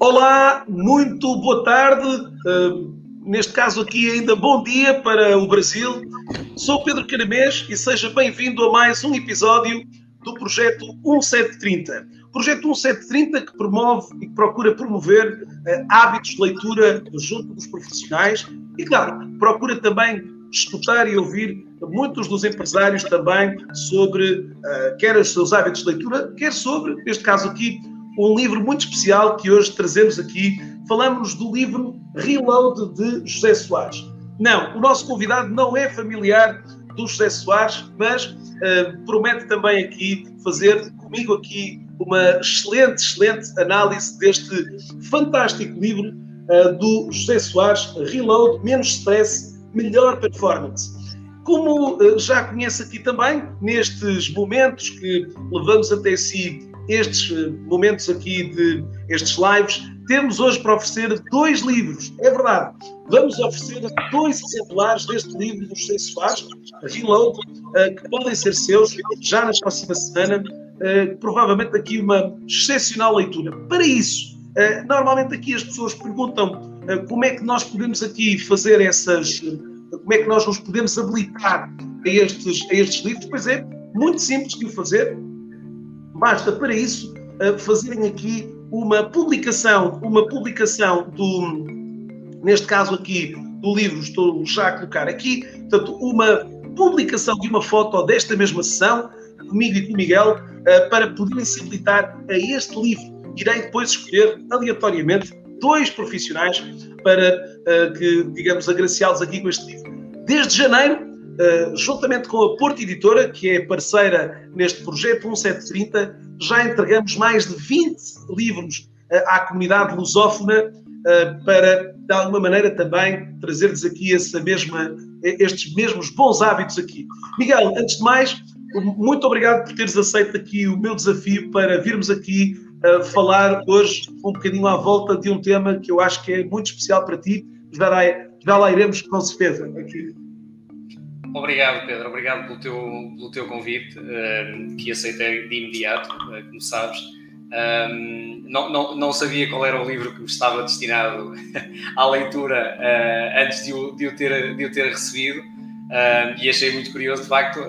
Olá, muito boa tarde. Uh, neste caso aqui ainda bom dia para o Brasil. Sou Pedro Caramês e seja bem-vindo a mais um episódio do projeto 1730. Projeto 1730 que promove e que procura promover uh, hábitos de leitura junto dos profissionais e, claro, procura também escutar e ouvir muitos dos empresários também sobre uh, quer os seus hábitos de leitura, quer sobre, neste caso aqui, um livro muito especial que hoje trazemos aqui. Falamos do livro Reload de José Soares. Não, o nosso convidado não é familiar do José Soares, mas uh, promete também aqui fazer comigo aqui uma excelente, excelente análise deste fantástico livro uh, do José Soares, Reload, menos stress, melhor performance. Como uh, já conhece aqui também, nestes momentos que levamos até si estes eh, momentos aqui de estes lives, temos hoje para oferecer dois livros. É verdade. Vamos oferecer dois exemplares deste livro dos Seis Soares, Reload, eh, que podem ser seus já na próxima semana. Eh, provavelmente aqui uma excepcional leitura. Para isso, normalmente aqui as pessoas perguntam como é que nós podemos aqui fazer essas. Como é que nós nos podemos habilitar a estes, a estes livros? Pois é, muito simples de o fazer Basta para isso eh, fazerem aqui uma publicação, uma publicação do, neste caso aqui, do livro, estou já a colocar aqui, portanto, uma publicação de uma foto desta mesma sessão, comigo e com o Miguel, eh, para poderem se habilitar a este livro. Irei depois escolher aleatoriamente dois profissionais para eh, que, digamos, agraciá-los aqui com este livro. Desde janeiro, Uh, juntamente com a Porto Editora, que é parceira neste projeto 1730, já entregamos mais de 20 livros uh, à comunidade lusófona uh, para, de alguma maneira, também trazer-lhes aqui essa mesma, estes mesmos bons hábitos aqui. Miguel, antes de mais, muito obrigado por teres aceito aqui o meu desafio para virmos aqui falar hoje um bocadinho à volta de um tema que eu acho que é muito especial para ti. Já lá, já lá iremos com certeza aqui. Obrigado, Pedro. Obrigado pelo teu, pelo teu convite, uh, que aceitei de imediato, uh, como sabes. Um, não, não, não sabia qual era o livro que me estava destinado à leitura uh, antes de o, de, o ter, de o ter recebido e achei muito curioso, de facto,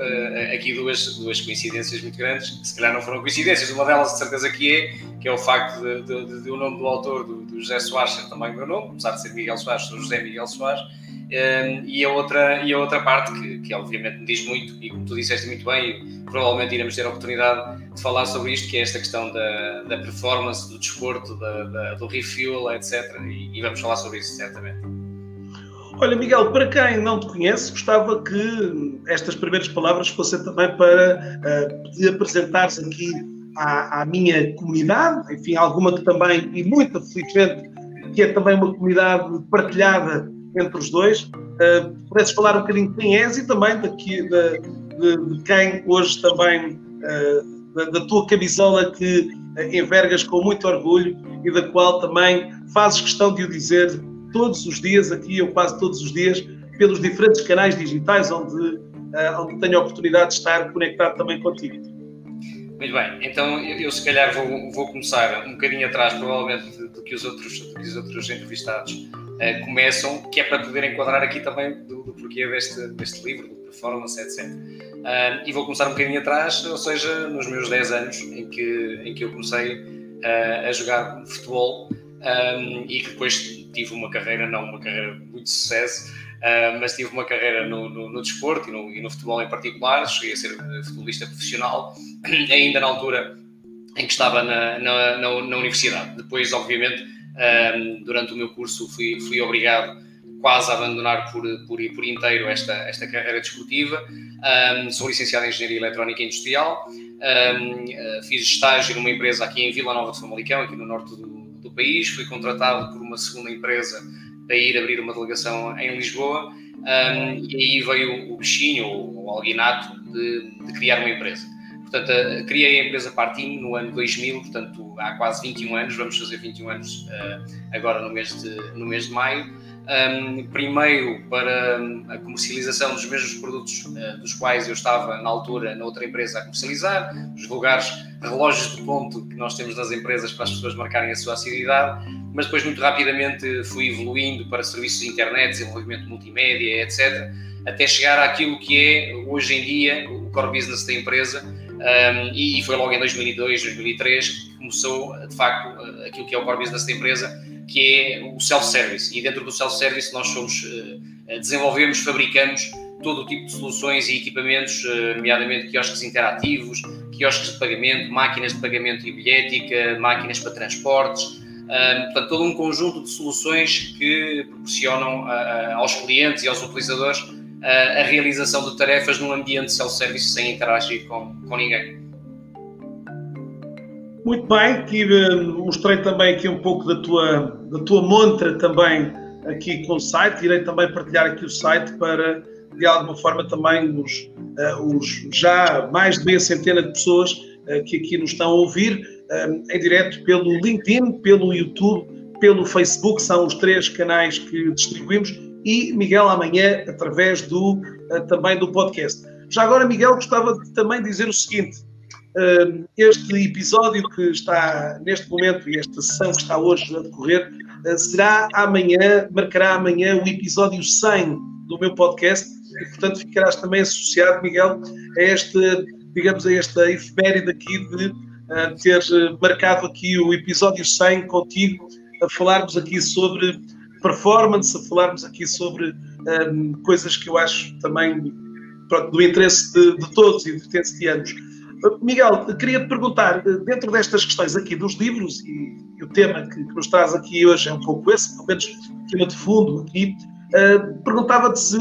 aqui duas, duas coincidências muito grandes, que se calhar não foram coincidências, uma delas de certeza que é, que é o facto de, de, de o nome do autor, do, do José Soares, ser também o meu nome, apesar de ser Miguel Soares, sou José Miguel Soares, e, a outra, e a outra parte que, que obviamente me diz muito, e como tu disseste muito bem, provavelmente iremos ter a oportunidade de falar sobre isto, que é esta questão da, da performance, do desporto, da, da, do refuel, etc. E, e, vamos falar sobre isso, certamente. Olha, Miguel, para quem não te conhece, gostava que estas primeiras palavras fossem também para uh, te apresentares aqui à, à, minha comunidade, enfim, alguma que também, e muito felizmente, que é também uma comunidade partilhada entre os dois. Uh, pudesses falar um bocadinho de quem és e também daqui, de, de, de quem hoje também, uh, da, da, tua camisola que uh, envergas com muito orgulho e da qual também fazes questão de o dizer todos os dias, aqui ou quase todos os dias, pelos diferentes canais digitais onde, uh, onde tenho a oportunidade de estar conectado também contigo. Muito bem, então eu, eu se calhar vou, vou começar um bocadinho atrás, provavelmente, do que os outros, do que os outros entrevistados uh, começam, que é para poder enquadrar aqui também do, do porquê deste, deste livro, do performance, etc. Uh, eh, e vou começar um bocadinho atrás, ou seja, nos meus 10 anos em que, em que eu comecei uh, a jogar futebol um, e que depois tive uma carreira, não uma carreira muito de sucesso, uh, mas tive uma carreira no, no, no desporto e no, e no, futebol em particular. Cheguei a ser futebolista profissional, ainda na altura em que estava na, na, na, na universidade. Depois, obviamente, um, durante o meu curso fui, fui obrigado quase a abandonar por, por, por inteiro esta, esta carreira desportiva. Um, sou licenciado em Engenharia Eletrónica Industrial, um, uh, fiz estágio numa empresa aqui em Vila Nova de Famalicão, aqui no norte do, do, país, fui contratado por uma segunda empresa para ir abrir uma delegação em Lisboa, um, e aí veio o bichinho, ou o alguinato, de, de criar uma empresa. Portanto, uh, criei a empresa Partim no ano 2000, portanto, há quase 21 anos, vamos fazer 21 anos uh, agora no mês de, no mês de maio. Primeiro para a comercialização dos mesmos produtos uh, dos quais eu estava na altura na outra empresa a comercializar, os vulgares relógios de ponto que nós temos nas empresas para as pessoas marcarem a sua assiduidade. mas depois muito rapidamente fui evoluindo para serviços de internet, desenvolvimento multimédia, etc., até chegar àquilo que é hoje em dia o core business da empresa, um, e foi logo em 2002, 2003 que começou, de facto, aquilo que é o core business da empresa, que é o self-service. E dentro do self-service nós somos, uh, desenvolvemos, fabricamos todo o tipo de soluções e equipamentos, uh, nomeadamente quiosques interativos, quiosques de pagamento, máquinas de pagamento e bilhética, máquinas para transportes, um, portanto, todo um conjunto de soluções que proporcionam aos clientes e aos utilizadores a realização de tarefas num ambiente self-service sem interagir com, com ninguém. Muito bem, aqui, mostrei também aqui um pouco da tua, da tua montra também aqui com o site, irei também partilhar aqui o site para de alguma forma também os, uh, os já mais de meia centena de pessoas uh, que aqui nos estão a ouvir uh, em direto pelo LinkedIn, pelo YouTube, pelo Facebook, são os três canais que distribuímos e Miguel amanhã através do uh, também do podcast. Já agora, Miguel, gostava de também dizer o seguinte: uh, este episódio que está neste momento e esta sessão que está hoje a decorrer uh, será amanhã, marcará amanhã o episódio 100 do meu podcast e, portanto, ficarás também associado, Miguel, a este, digamos, a esta efeméride aqui de ter marcado aqui o episódio 100 contigo, a falarmos aqui sobre performance, a falarmos aqui sobre um, coisas que eu acho também pronto, do interesse de, de todos e de anos. Miguel, queria te perguntar, dentro destas questões aqui dos livros, e, e o tema que, que, nos traz aqui hoje é um pouco esse, pelo menos tema de fundo aqui, uh, perguntava-te se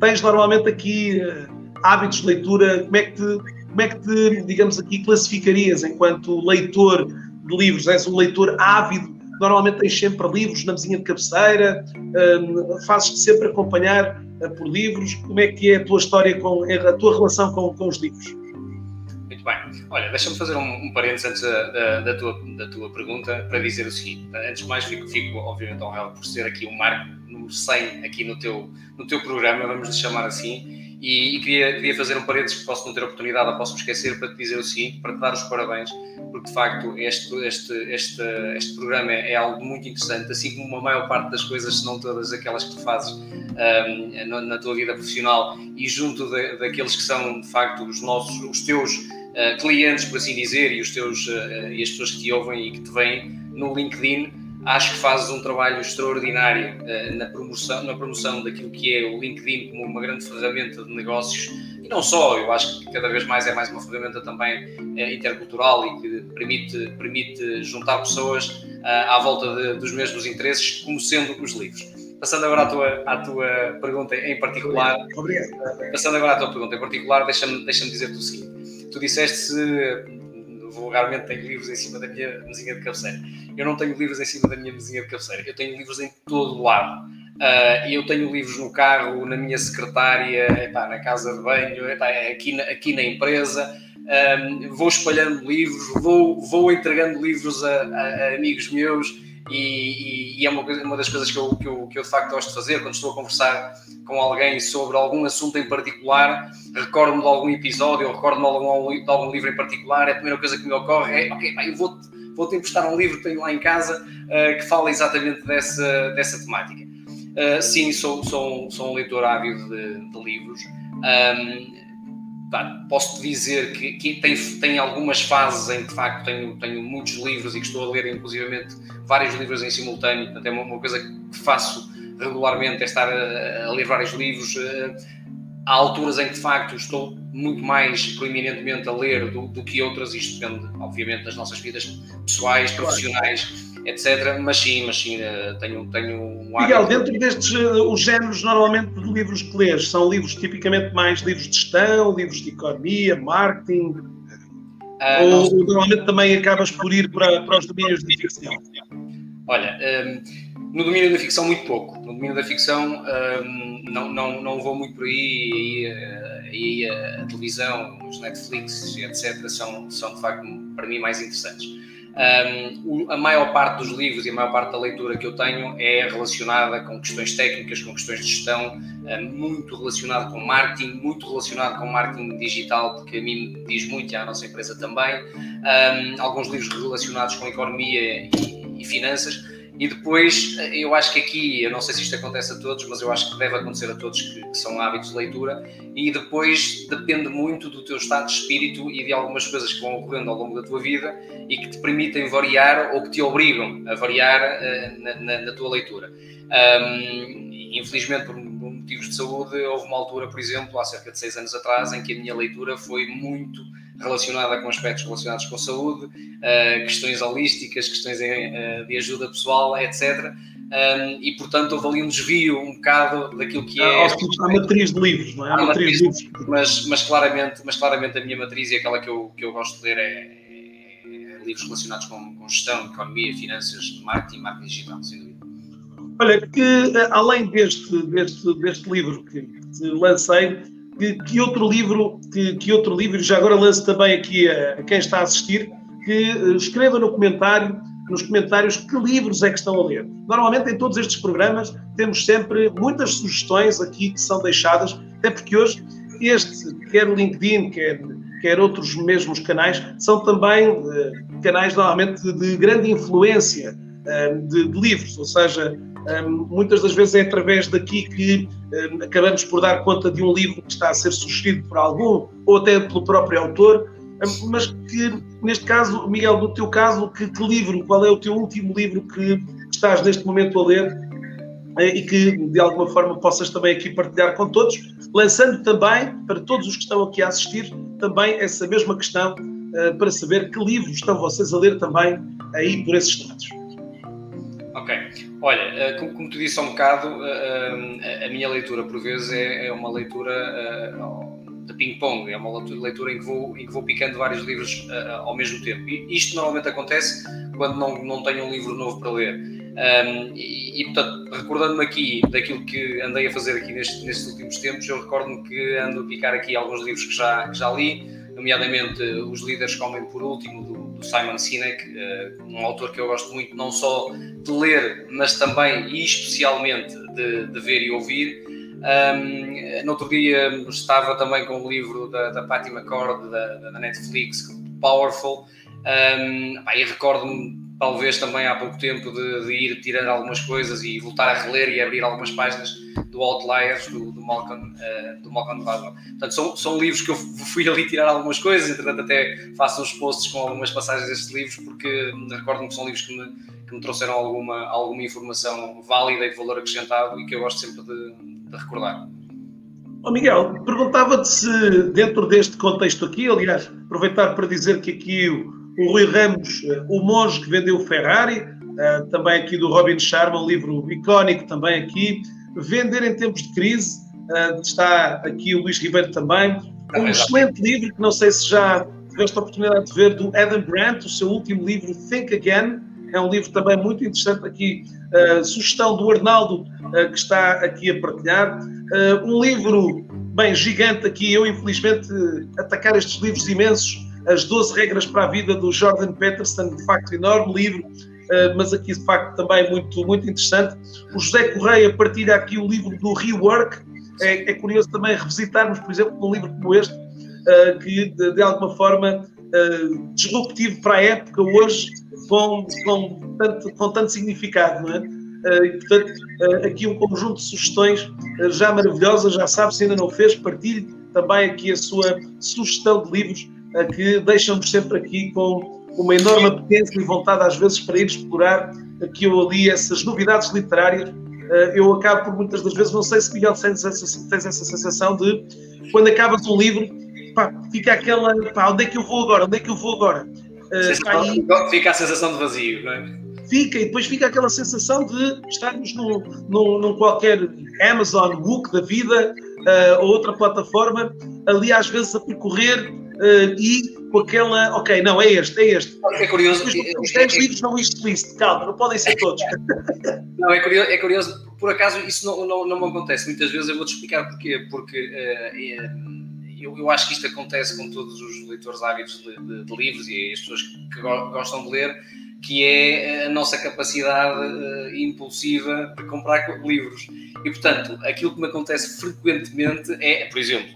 tens normalmente aqui uh, hábitos de leitura, como é que te, como é que te, digamos aqui, classificarias enquanto leitor de livros? És um leitor ávido normalmente tens sempre livros na mesinha de cabeceira, um, fazes-te sempre acompanhar uh, por livros. Como é que é a tua história, com a tua relação com, com os livros? Muito bem. Olha, deixa-me fazer um, um parênteses antes da, da, da, tua, da tua pergunta para dizer o seguinte. Antes de mais, fico, fico obviamente honrado por ser aqui o marco número 100 aqui no teu, no teu programa, vamos lhe chamar assim. E, e, queria, queria fazer um parênteses que posso não ter oportunidade ou posso esquecer para te dizer o seguinte, para te dar os parabéns, porque de facto este, este, este, este programa é algo muito interessante, assim como a maior parte das coisas, se não todas aquelas que tu fazes um, na, na, tua vida profissional e junto de, daqueles que são de facto os nossos, os teus uh, clientes, por assim dizer, e os teus uh, e as pessoas que te ouvem e que te veem no LinkedIn Acho que fazes um trabalho extraordinário uh, na, promoção, na promoção daquilo que é o LinkedIn como uma grande ferramenta de negócios e não só, eu acho que cada vez mais é mais uma ferramenta também uh, intercultural e que permite, permite juntar pessoas uh, à volta de, dos mesmos interesses, como sendo os livros. Passando agora à tua, à tua pergunta em particular, Obrigado. passando agora à tua pergunta em particular, deixa-me deixa dizer-te o seguinte: tu disseste se vulgarmente tenho livros em cima da minha mesinha de cabeceira. Eu não tenho livros em cima da minha mesinha de cabeceira, eu tenho livros em todo lado. Uh, eu tenho livros no carro, na minha secretária, epá, na casa de banho, epá, aqui, na, aqui na empresa. Um, vou espalhando livros, vou, vou entregando livros a, a, a amigos meus e, e, e, é uma, uma das coisas que eu, que, eu, que eu de facto gosto de fazer quando estou a conversar com alguém sobre algum assunto em particular, recordo-me de algum episódio ou recordo-me de de algum livro em particular, a primeira coisa que me ocorre é, ok, eu vou-te vou emprestar um livro que tenho lá em casa uh, que fala exatamente dessa, dessa temática. Uh, sim, sou, sou, sou um leitor ávido de, de livros. Um, posso dizer que, que, tem, tem algumas fases em que de facto tenho, tenho muitos livros e que estou a ler inclusivamente vários livros em simultâneo, portanto é uma, uma coisa que faço regularmente, é estar a, a ler vários livros. Eh, há alturas em que de facto estou muito mais proeminentemente a ler do, do que outras, isto depende obviamente das nossas vidas pessoais, profissionais etc. Mas sim, mas sim, eh, tenho, tenho um Miguel, dentro destes uh, os géneros normalmente de livros que lês, são livros tipicamente mais livros de gestão, livros de economia, marketing, uh, ou nós... normalmente também acabas por ir para, para os domínios de ficção? Olha, um, no domínio da ficção muito pouco. No domínio da ficção um, não, não, não vou muito por aí, e, e a, a televisão, os Netflix, etc., são, são de facto para mim mais interessantes. Um, a maior parte dos livros e a maior parte da leitura que eu tenho é relacionada com questões técnicas, com questões de gestão, um, muito relacionado com marketing, muito relacionado com marketing digital, porque a mim diz muito e à nossa empresa também. Um, alguns livros relacionados com economia e, e finanças. E depois, eu acho que aqui, eu não sei se isto acontece a todos, mas eu acho que deve acontecer a todos que, que, são hábitos de leitura. E depois depende muito do teu estado de espírito e de algumas coisas que vão ocorrendo ao longo da tua vida e que te permitem variar ou que te obrigam a variar uh, na, na, na, tua leitura. Um, infelizmente, por motivos de saúde, houve uma altura, por exemplo, há cerca de seis anos atrás, em que a minha leitura foi muito relacionada com aspectos relacionados com saúde, uh, questões holísticas, questões uh, de ajuda pessoal, etc. Um, e portanto houve ali um desvio um bocado daquilo que é. Ah, a matriz de livros, não é? A, a matriz, matriz de livros. Mas, mas, claramente, mas claramente a minha matriz e aquela que eu, que eu gosto de ler é, é livros relacionados com, com, gestão, economia, finanças, marketing, marketing digital, sem dúvida. Olha, que eh, além deste, deste, deste livro que te lancei, que, que, outro livro, que, que, outro livro, já agora lanço também aqui a, a, quem está a assistir, que eh, escreva no comentário, nos comentários que livros é que estão a ler. Normalmente em todos estes programas temos sempre muitas sugestões aqui que são deixadas, até porque hoje este, quer o LinkedIn, quer, quer outros mesmos canais, são também uh, canais normalmente de, de grande influência uh, de, de livros, ou seja, muitas das vezes é através daqui que acabamos por dar conta de um livro que está a ser sugerido por algum ou até pelo próprio autor, mas que neste caso, Miguel, no teu caso, que, que livro, qual é o teu último livro que estás neste momento a ler eh, e que de alguma forma possas também aqui partilhar com todos, lançando também para todos os que estão aqui a assistir também essa mesma questão eh, para saber que livros estão vocês a ler também aí por esses lados. Ok. Olha, eh, como, tu disse há um bocado, eh, eh, a minha leitura por vezes é, é uma leitura de ping-pong, é uma leitura em que, vou, em que vou picando vários livros ao mesmo tempo. E isto normalmente acontece quando não, não tenho um livro novo para ler. Um, e, e, portanto, recordando-me aqui daquilo que andei a fazer aqui nestes, nestes últimos tempos, eu recordo-me que ando a picar aqui alguns livros que já, que já li, nomeadamente Os Líderes Comem por Último, do do Simon Sinek, eh, um autor que eu gosto muito, não só de ler, mas também e especialmente de, de ver e ouvir. Um, no outro dia estava também com o livro da, da Patty McCord, da, da Netflix, Powerful, um, e recordo-me talvez também há pouco tempo de, de, ir tirando algumas coisas e voltar a reler e abrir algumas páginas do Outliers, do, do Malcolm, uh, do Malcolm Gladwell. Portanto, são, são livros que eu fui ali tirar algumas coisas, entretanto até faço uns posts com algumas passagens destes livros, porque recordo-me que são livros que me, que me trouxeram alguma, alguma informação válida e de valor acrescentado e que eu gosto sempre de, de recordar. Oh Miguel, perguntava-te se dentro deste contexto aqui, aliás, aproveitar para dizer que aqui o o Rui Ramos, O Monge que Vendeu o Ferrari, eh, também aqui do Robin Sharma, um livro icónico também aqui. Vender em Tempos de Crise, eh, está aqui o Luís Ribeiro também. Um excelente livro que não sei se já tiveste a oportunidade de ver, do Adam Grant, o seu último livro, Think Again. É um livro também muito interessante aqui, uh, sugestão do Arnaldo, uh, que está aqui a partilhar. Uh, um livro, bem, gigante aqui, eu infelizmente atacar estes livros imensos, as 12 regras para a vida do Jordan Peterson, de facto enorme livro, eh, mas aqui de facto também muito, muito interessante. O José Correia partilha aqui o livro do Rework, é, é curioso também revisitarmos, por exemplo, um livro como este, eh, que de, alguma forma eh, disruptivo para a época hoje, com, com, tanto, com tanto significado, não é? E, portanto, aqui um conjunto de sugestões já maravilhosas, já sabe, se ainda não fez, partilhe também aqui a sua sugestão de livros que deixam-nos sempre aqui com uma enorme apetência e vontade, às vezes, para ir explorar aqui ou ali essas novidades literárias. Eh, eu acabo por muitas das vezes, não sei se Miguel tens essa, tens essa sensação de quando acabas um livro, pá, fica aquela, pá, onde é que eu vou agora? Onde é que eu vou agora? Uh, fica a sensação de vazio, não é? Fica, e depois fica aquela sensação de estarmos num, num, num qualquer Amazon Book da vida uh, ou outra plataforma, ali às vezes a percorrer uh, e com aquela, ok, não, é este, é este. É curioso. Os 10 é, livros são isto, isto, calma, não podem ser todos. Não, é curioso, é curioso, por acaso isso não, não, não me acontece. Muitas vezes eu vou-te explicar porquê. Porque uh, eu, eu acho que isto acontece com todos os leitores ávidos de, de, de livros e as pessoas que gostam de ler que é a nossa capacidade uh, impulsiva de comprar livros. E, portanto, aquilo que me acontece frequentemente é, por exemplo,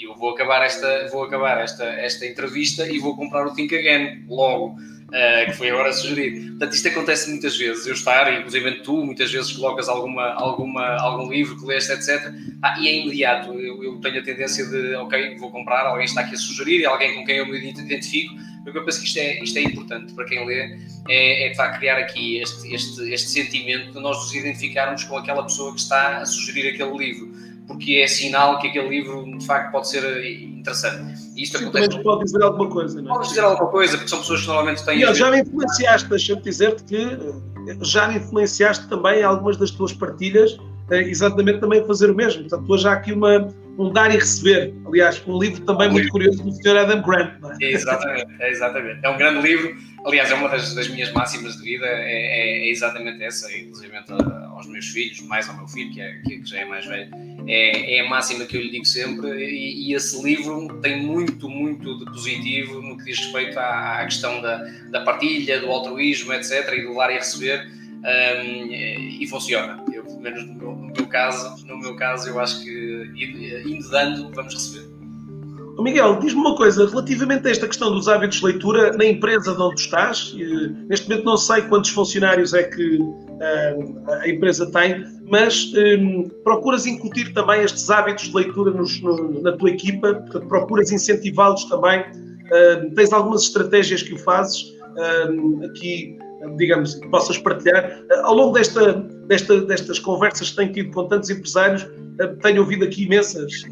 eu vou acabar esta, vou acabar esta, esta entrevista e vou comprar o Think Again logo. uh, que foi agora sugerido. Portanto, isto acontece muitas vezes, eu estar, inclusive tu, muitas vezes colocas alguma, alguma, algum livro que leste, etc. Ah, e é imediato, eu, eu, tenho a tendência de, ok, vou comprar, alguém está aqui a sugerir, alguém com quem eu me identifico, porque eu penso que isto é, isto é importante para quem lê, é, é de criar aqui este, este, este sentimento de nós nos identificarmos com aquela pessoa que está a sugerir aquele livro porque é sinal que aquele livro de facto pode ser interessante. E isto Sim, acontece... pode dizer alguma coisa, não é? Pode dizer alguma coisa, porque são pessoas que normalmente têm. E já me influenciaste, deixa-me dizer-te que eh, já me influenciaste também algumas das tuas partilhas, eh, exatamente também a fazer o mesmo. Portanto, hoje há aqui uma, um dar e receber. Aliás, um livro também um muito livro. curioso do Sr. Adam Grant. É? exatamente, é exatamente. É um grande livro. Aliás, é uma das, das minhas máximas de vida, é, é, é exatamente essa, inclusive aos meus filhos, mais ao meu filho, que, é, que já é mais velho, é, é a máxima que eu lhe digo sempre. E, e, esse livro tem muito, muito de positivo no que diz respeito à, à questão da, da partilha, do altruísmo, etc., e do dar e receber. Um, e funciona. Eu, pelo menos no meu, no meu, caso, no meu caso, eu acho que indo dando, vamos receber. Miguel, diz-me uma coisa, relativamente a esta questão dos hábitos de leitura na empresa de onde estás, neste momento não sei quantos funcionários é que a empresa tem, mas um, procuras incutir também estes hábitos de leitura nos, no, na tua equipa, portanto, procuras incentivá-los também, uh, tens algumas estratégias que o fazes, uh, aqui digamos, que possas partilhar. Ao longo desta, desta, destas conversas que tenho tido com tantos empresários, tenho ouvido aqui imensas,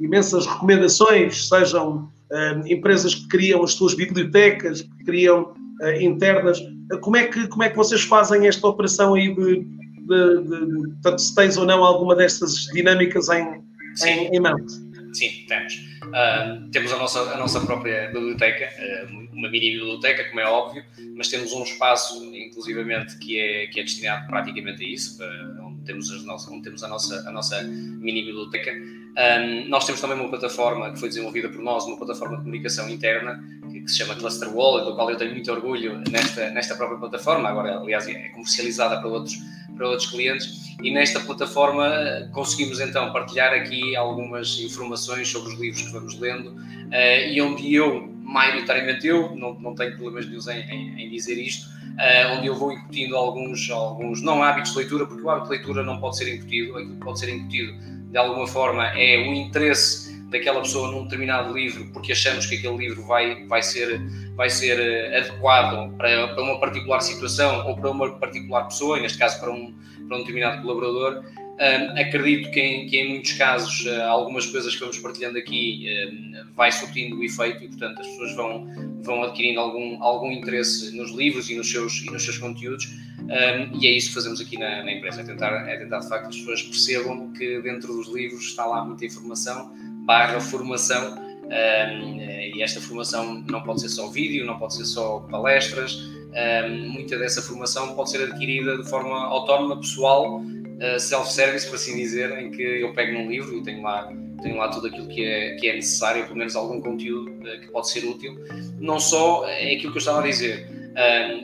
imensas recomendações, sejam uh, empresas que criam as suas bibliotecas, que criam internas. como, é que, como é que vocês fazem esta operação aí de, de, de, se tens ou não alguma destas dinâmicas em, em, em mãos? Sim, temos. Uh, temos a nossa, a nossa própria biblioteca, uh, uma mini biblioteca, como é óbvio, mas temos um espaço, inclusivamente, que é, que é destinado praticamente a isso, uh, onde, temos as nossas, onde temos a nossa, a nossa mini biblioteca. Um, nós temos também uma plataforma que foi desenvolvida por nós, uma plataforma de comunicação interna, que, se chama Cluster Wall, do qual eu tenho muito orgulho nesta, nesta própria plataforma, agora, aliás, é comercializada para outros, para outros clientes e nesta plataforma conseguimos então partilhar aqui algumas informações sobre os livros que vamos lendo uh, e onde eu, maioritariamente eu, não, não tenho problemas nenhum em, em, em dizer isto, uh, onde eu vou incutindo alguns, alguns, não hábitos de leitura, porque o hábito de leitura não pode ser incutido, aquilo que pode ser incutido de alguma forma é o interesse daquela pessoa num determinado livro, porque achamos que aquele livro vai, vai, ser, vai ser eh, adequado para, para uma particular situação ou para uma particular pessoa, neste caso para um, para um determinado colaborador. Um, acredito que em, que em, muitos casos uh, algumas coisas que vamos partilhando aqui uh, vai surtindo o efeito e portanto as pessoas vão, vão adquirindo algum, algum interesse nos livros e nos seus, e nos seus conteúdos um, e é isso que fazemos aqui na, na, empresa, é tentar, é tentar de facto as pessoas percebam que dentro dos livros está lá muita informação barra formação um, e esta formação não pode ser só vídeo, não pode ser só palestras um, muita dessa formação pode ser adquirida de forma autónoma, pessoal, uh, self-service, por assim dizer, em que eu pego num livro e tenho lá, tenho lá tudo aquilo que é, que é necessário, pelo menos algum conteúdo uh, que pode ser útil. Não só é aquilo que eu estava a dizer,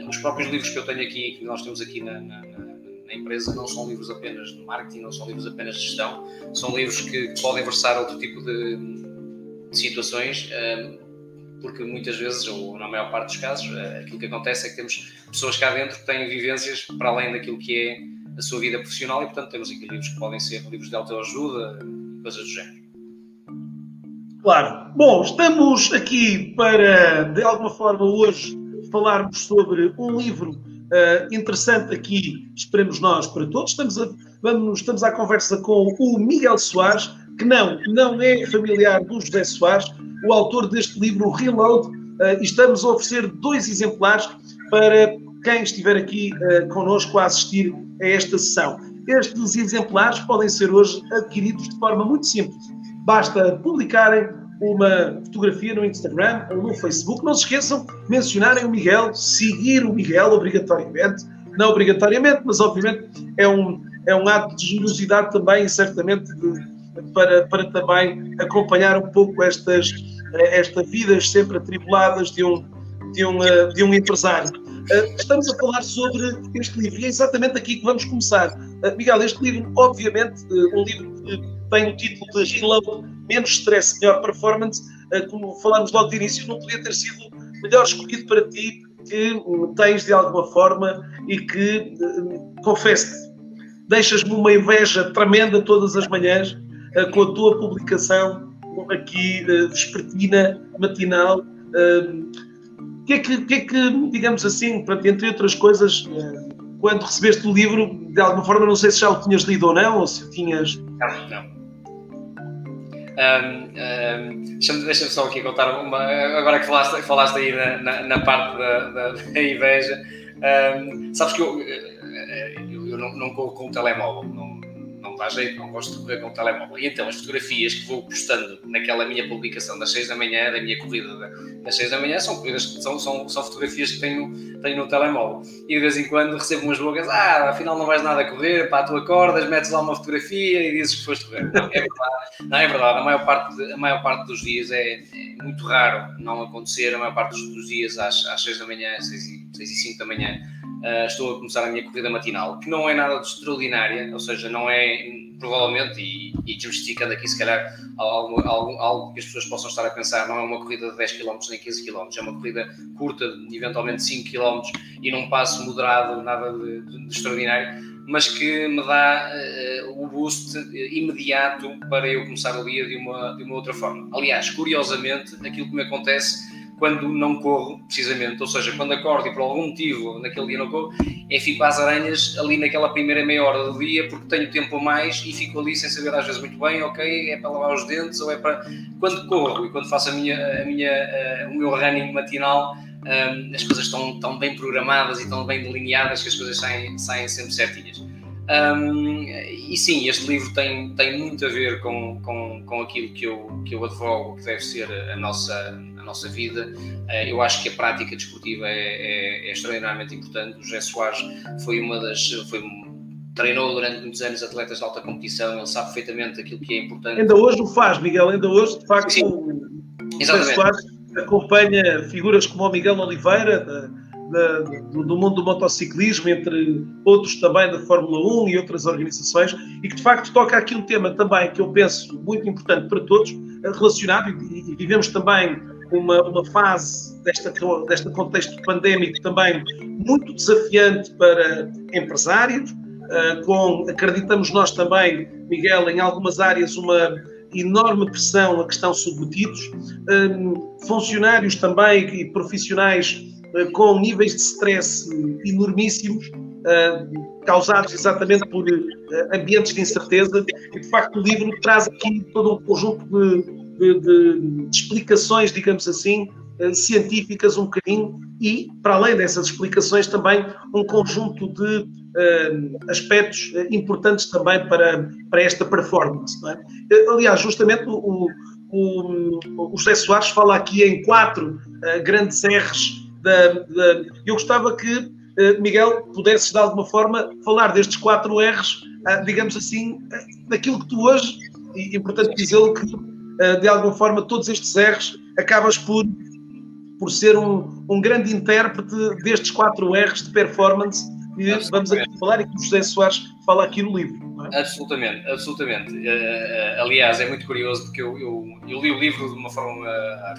os próprios livros que eu tenho aqui, que nós temos aqui na, na empresa não são livros apenas de marketing, não são livros apenas de gestão, são livros que podem versar outro tipo de, de situações porque muitas vezes, ou na maior parte dos casos, eh, aquilo que acontece é que temos pessoas cá dentro que têm vivências para além daquilo que é a sua vida profissional e, portanto, temos aqui livros que podem ser livros de autoajuda, coisas do género. Claro. Bom, estamos aqui para, de alguma forma, hoje falarmos sobre um livro uh, interessante aqui, esperemos nós, para todos. Estamos, a, vamos, estamos à conversa com o Miguel Soares, que não, não é familiar do José Soares, o autor deste livro, Reload, uh, estamos a oferecer dois exemplares para quem estiver aqui uh, connosco a assistir a esta sessão. Estes exemplares podem ser hoje adquiridos de forma muito simples. Basta publicarem uma fotografia no Instagram ou no Facebook. Não se esqueçam de mencionarem o Miguel, seguir o Miguel obrigatoriamente. Não obrigatoriamente, mas obviamente é um, é um ato de generosidade também e certamente de, para, para também acompanhar um pouco estas, estas vidas sempre atribuladas de um, de um, eh, de um empresário. Eh, estamos a falar sobre este livro e é exatamente aqui que vamos começar. Eh, Miguel, este livro, obviamente, um livro que tem o título de Reload, Menos Stress, Melhor Performance, como falámos logo de início, não podia ter sido melhor escolhido para ti que tens de alguma forma e que, confesso-te, deixas-me uma inveja tremenda todas as manhãs com a tua publicação aqui vespertina, matinal. O que, é que, que, é que, digamos assim, entre outras coisas, quando recebeste o livro, de alguma forma, não sei se já o tinhas lido ou não, ou se tinhas. Não, não. Um, um, Deixa-me deixa só aqui contar uma. Agora que falaste, falaste aí na, na, na parte da, da, da inveja, um, sabes que eu, eu, eu não, não corro com o telemóvel, dá jeito, não gosto de correr com o telemóvel. E então as fotografias que vou postando naquela minha publicação das 6 da manhã, da minha corrida das 6 da manhã, são, são, são, são fotografias que tenho, tenho no telemóvel. E de vez em quando recebo umas blogas, ah, afinal não vais nada a correr, pá, tu acordas, metes lá uma fotografia e dizes que foste correr. Não, é verdade, não é verdade. A maior parte, a maior parte dos dias é, é muito raro não acontecer, a maior parte dos dias às, às 6 da manhã, 6 e, 6 e 5 da manhã, Uh, estou a começar a minha corrida matinal, que não é nada de extraordinária, ou seja, não é provavelmente, e, e desmistificando aqui se calhar algo, algo, algo, que as pessoas possam estar a pensar, não é uma corrida de 10 km nem 15 km, é uma corrida curta, eventualmente 5 km, e num passo moderado, nada de, de, de extraordinário, mas que me dá uh, o boost imediato para eu começar o dia de uma, de uma outra forma. Aliás, curiosamente, aquilo que me acontece quando não corro, precisamente, ou seja, quando acordo e por algum motivo naquele dia não corro, é fico às aranhas ali naquela primeira meia hora do dia porque tenho tempo a mais e fico ali sem saber às vezes muito bem, ok, é para lavar os dentes ou é para... Quando corro e quando faço a minha, a minha, uh, o meu running matinal, um, as coisas estão tão bem programadas e tão bem delineadas que as coisas saem, saem sempre certinhas. Um, e sim, este livro tem, tem muito a ver com, com, com aquilo que eu, que eu advogo, que deve ser a nossa, nossa vida. Eh, eu acho que a prática desportiva é, é, é extraordinariamente importante. O José Soares foi uma das. Foi, treinou durante muitos anos atletas de alta competição, ele sabe perfeitamente aquilo que é importante. Ainda hoje o faz, Miguel, ainda hoje, de facto, Sim. o José Soares acompanha figuras como o Miguel Oliveira, da, da, do, do, mundo do motociclismo, entre outros também da Fórmula 1 e outras organizações, e que de facto toca aqui um tema também que eu penso muito importante para todos, relacionado, e, e vivemos também uma, uma fase desta, deste contexto pandémico também muito desafiante para empresários, uh, com, acreditamos nós também, Miguel, em algumas áreas uma enorme pressão a que estão submetidos, um, funcionários também e profissionais com níveis de stress enormíssimos, uh, causados exatamente por ambientes de incerteza, e de facto o livro traz aqui todo um conjunto de de, de, explicações, digamos assim, eh, científicas um bocadinho e, para além dessas explicações, também um conjunto de aspectos eh, importantes também para, para esta performance. É? Aliás, justamente o, o, o José Soares fala aqui em quatro uh, grandes R's. Da, da, eu gostava que, uh, Miguel, pudesses de alguma forma falar destes quatro R's, digamos assim, daquilo que tu hoje, e importante dizê-lo que eh, de alguma forma, todos estes R's, acabas por, por ser um, um grande intérprete destes quatro R's de performance que vamos aqui falar e que o José Soares fala aqui no livro. É? Absolutamente, absolutamente. Uh, aliás, é muito curioso porque eu, eu, eu, li o livro de uma forma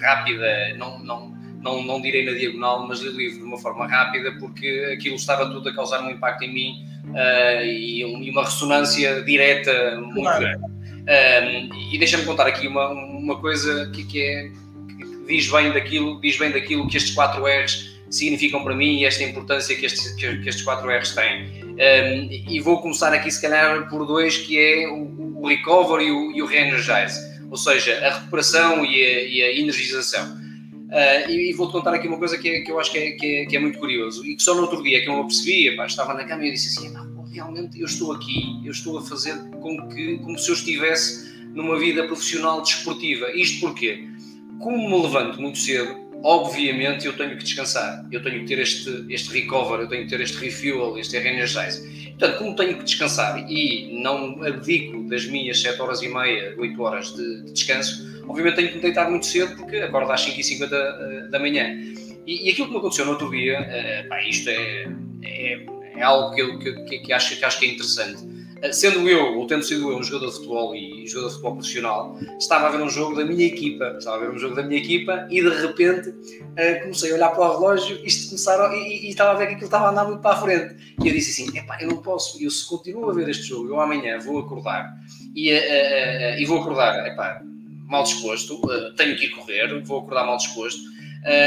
rápida, não, não, não, não direi na diagonal, mas li o livro de uma forma rápida porque aquilo estava tudo a causar um impacto em mim uh, e, e, uma ressonância direta muito claro. grande. Um, e deixa-me contar aqui uma, uma coisa que, que, é, que diz, bem daquilo, diz bem daquilo que estes 4 R's significam para mim e esta importância que, este, que, estes 4 R's têm. Um, e vou começar aqui, se calhar, por dois, que é o, o recover e o, e o re-energize, ou seja, a recuperação e a, e a energização. Uh, e, e vou-te contar aqui uma coisa que, que eu acho que é, que é, que, é, muito curioso e que só no outro dia que eu me apercebi, estava na cama e eu disse assim, realmente eu estou aqui, eu estou a fazer com que, como se eu estivesse numa vida profissional desportiva. Isto porquê? Como me levanto muito cedo, obviamente eu tenho que descansar, eu tenho que ter este, este recover, eu tenho que ter este refuel, este re-energize. Portanto, como tenho que descansar e não abdico das minhas 7 horas e meia, 8 horas de, de descanso, obviamente tenho que me deitar muito cedo porque acordo às 5h50 da, eh, da manhã. E, e, aquilo que me aconteceu no outro dia, uh, pá, isto é, é é algo que, eu, que, que, acho, que acho que é interessante. eh, sendo eu, ou tendo sido eu um jogador de futebol e jogador de futebol profissional, estava a ver um jogo da minha equipa, estava a ver um jogo da minha equipa e de repente uh, comecei a olhar para o relógio isto começaram, e, e, estava a ver que aquilo estava a andar muito para a frente. E eu disse assim: epá, eu não posso, eu se continuo a ver este jogo, eu amanhã vou acordar e, uh, e vou acordar, epá, mal disposto, tenho que ir correr, vou acordar mal disposto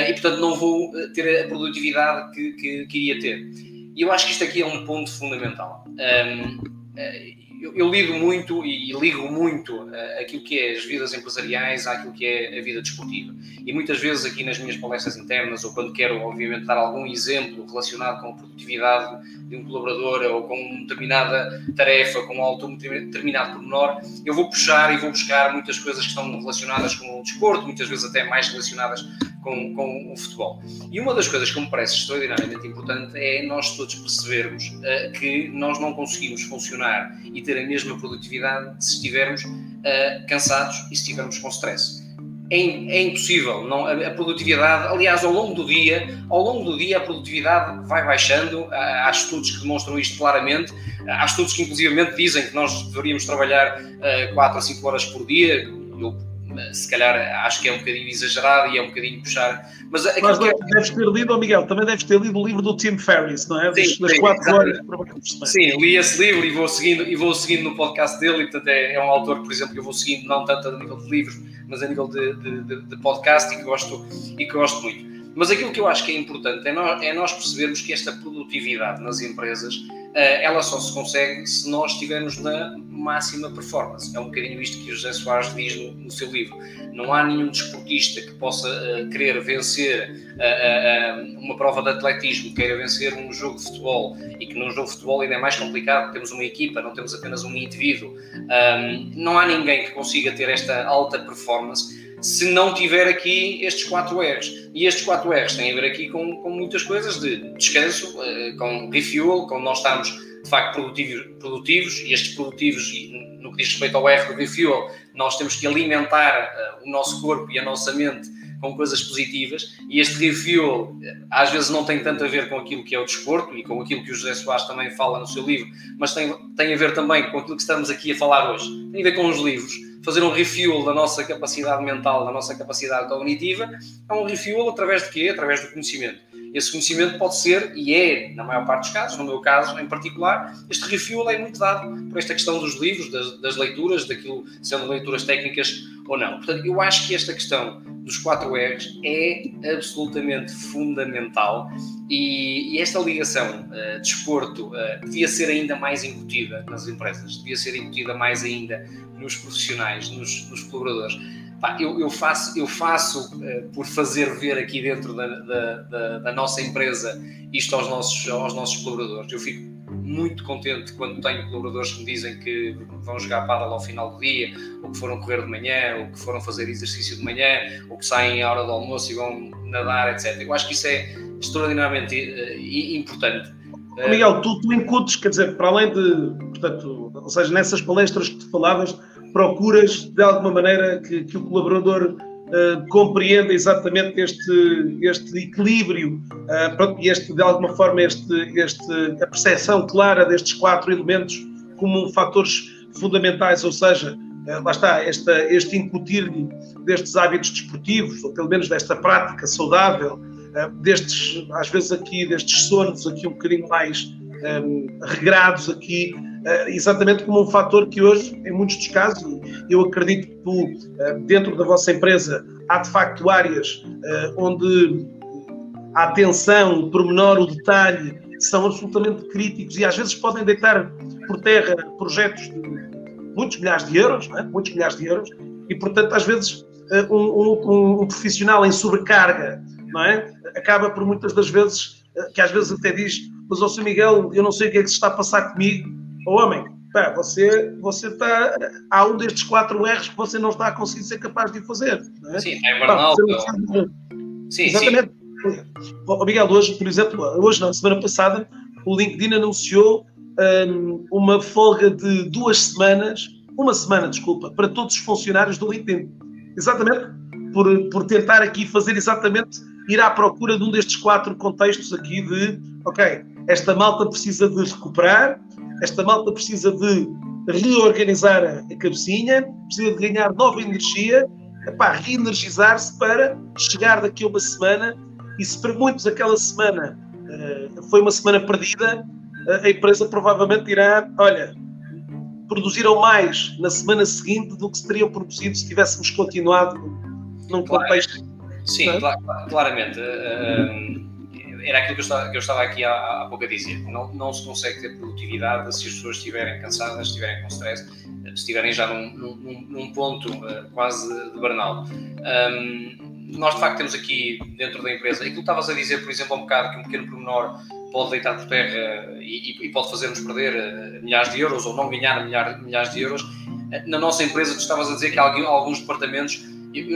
e portanto não vou ter a produtividade que, que, que iria ter. E eu acho que isto aqui é um ponto fundamental. Um, eh, eu, eu, lido muito e ligo muito uh, aquilo que é as vidas empresariais àquilo que é a vida desportiva. E muitas vezes aqui nas minhas palestras internas, ou quando quero, obviamente, dar algum exemplo relacionado com a produtividade de um colaborador ou com uma determinada tarefa, com um determinado pormenor, eu vou puxar e vou buscar muitas coisas que estão relacionadas com o desporto, muitas vezes até mais relacionadas com, com o futebol. E uma das coisas que me parece extraordinariamente importante é nós todos percebermos uh, que nós não conseguimos funcionar e ter a mesma produtividade se estivermos uh, cansados e se estivermos com stress. É, é impossível, não, a, produtividade, aliás, ao longo do dia, ao longo do dia a produtividade vai baixando, há, estudos que demonstram isto claramente, há estudos que inclusivamente dizem que nós deveríamos trabalhar uh, 4 a 5 horas por dia, eu se calhar acho que é um bocadinho exagerado e é um bocadinho puxar. Mas, mas que é... deves ter lido, oh Miguel, também deves ter lido o livro do Tim Ferriss, não é? Sim, das, quatro horas Sim, li esse livro e vou seguindo, e vou seguindo no podcast dele, e portanto é, é um autor, por exemplo, que eu vou seguindo não tanto a nível de livros, mas a nível de, de, de, de podcast e que, gosto, e que gosto muito. Mas aquilo que eu acho que é importante é nós, é nós percebermos que esta produtividade nas empresas eh, ela só se consegue se nós estivermos na máxima performance. É um bocadinho isto que o José Soares diz no, no seu livro. Não há nenhum desportista que possa uh, querer vencer uh, uh, uma prova de atletismo, queira vencer um jogo de futebol e que num jogo de futebol ainda é mais complicado, temos uma equipa, não temos apenas um indivíduo. Um, não há ninguém que consiga ter esta alta performance se não tiver aqui estes 4 R's. E estes 4 R's têm a ver aqui com, com muitas coisas de descanso, uh, com refuel, com nós estarmos de facto produtivos, produtivos e estes produtivos, no que diz respeito ao R do refuel, nós temos que alimentar uh, o nosso corpo e a nossa mente com coisas positivas e este refuel eh, às vezes não tem tanto a ver com aquilo que é o desporto e com aquilo que o José Soares também fala no seu livro, mas tem, tem a ver também com aquilo que estamos aqui a falar hoje. Tem a ver com os livros fazer um refuel da nossa capacidade mental, da nossa capacidade cognitiva, é um refuel através de quê? Através do conhecimento. Esse conhecimento pode ser, e é, na maior parte dos casos, no meu caso em particular, este refuel é muito dado por esta questão dos livros, das, das leituras, daquilo, sendo leituras técnicas ou não. Portanto, eu acho que esta questão dos 4 R's é absolutamente fundamental e, e esta ligação uh, desporto uh, devia ser ainda mais incutida nas empresas, devia ser incutida mais ainda nos profissionais, nos, nos colaboradores. Pá, eu, eu, faço, eu faço uh, por fazer ver aqui dentro da, da, da, da, nossa empresa isto aos nossos, aos nossos colaboradores. Eu fico muito contente quando tenho colaboradores que me dizem que vão jogar paddle ao final do dia, ou que foram correr de manhã, ou que foram fazer exercício de manhã, ou que saem à hora do almoço e vão nadar, etc. Eu acho que isso é extraordinariamente uh, importante. Miguel, tu, tu incutes, quer dizer, para além de, portanto, ou seja, nessas palestras que tu falavas, procuras de alguma maneira que, que o colaborador uh, compreenda exatamente este, este equilíbrio uh, e este, de alguma forma este, este, a percepção clara destes quatro elementos como fatores fundamentais, ou seja, uh, lá está, esta, este incutir destes hábitos desportivos, ou pelo menos desta prática saudável, destes, às vezes aqui, destes sonos aqui um bocadinho mais um, regrados aqui, uh, exatamente como um fator que hoje, em muitos dos casos, eu acredito que uh, dentro da vossa empresa, há de facto áreas uh, onde a atenção, o pormenor, o detalhe são absolutamente críticos e às vezes podem deitar por terra projetos de muitos milhares de euros, é? muitos milhares de euros, e portanto às vezes um, um, um, profissional em sobrecarga, é? Acaba por muitas das vezes, que às vezes até diz, mas, ó Sr. Miguel, eu não sei o que é que se está a passar comigo. Ô homem, pá, você, você está. Há um destes quatro R's que você não está a conseguir ser capaz de fazer. É? Sim, é burnout. Sim, Exatamente. Sim. Miguel, hoje, por exemplo, hoje não, semana passada, o LinkedIn anunciou um, uma folga de duas semanas, uma semana, desculpa, para todos os funcionários do LinkedIn. Exatamente. Por, por tentar aqui fazer exatamente, ir à procura de um destes quatro contextos aqui de, ok, esta malta precisa de recuperar, esta malta precisa de reorganizar a cabecinha, precisa de ganhar nova energia, epá, reenergizar-se para chegar daqui a uma semana e se para muitos aquela semana uh, foi uma semana perdida, uh, a empresa provavelmente dirá, olha, produziram mais na semana seguinte do que se teriam produzido se tivéssemos continuado num claro. contexto. Sim, claramente. Uh, era aquilo que eu estava, que eu estava aqui há, há, pouco a dizer. Não, não se consegue ter produtividade se as pessoas estiverem cansadas, estiverem com stress, se estiverem já num, num, num ponto uh, quase de burnout. Um, nós, de facto, temos aqui dentro da empresa, aquilo que estavas a dizer, por exemplo, há um bocado, que um pequeno pormenor pode deitar por terra e, e pode fazer-nos perder milhares de euros ou não ganhar milhares, milhares de euros. Na nossa empresa, tu estavas a dizer que há alguns departamentos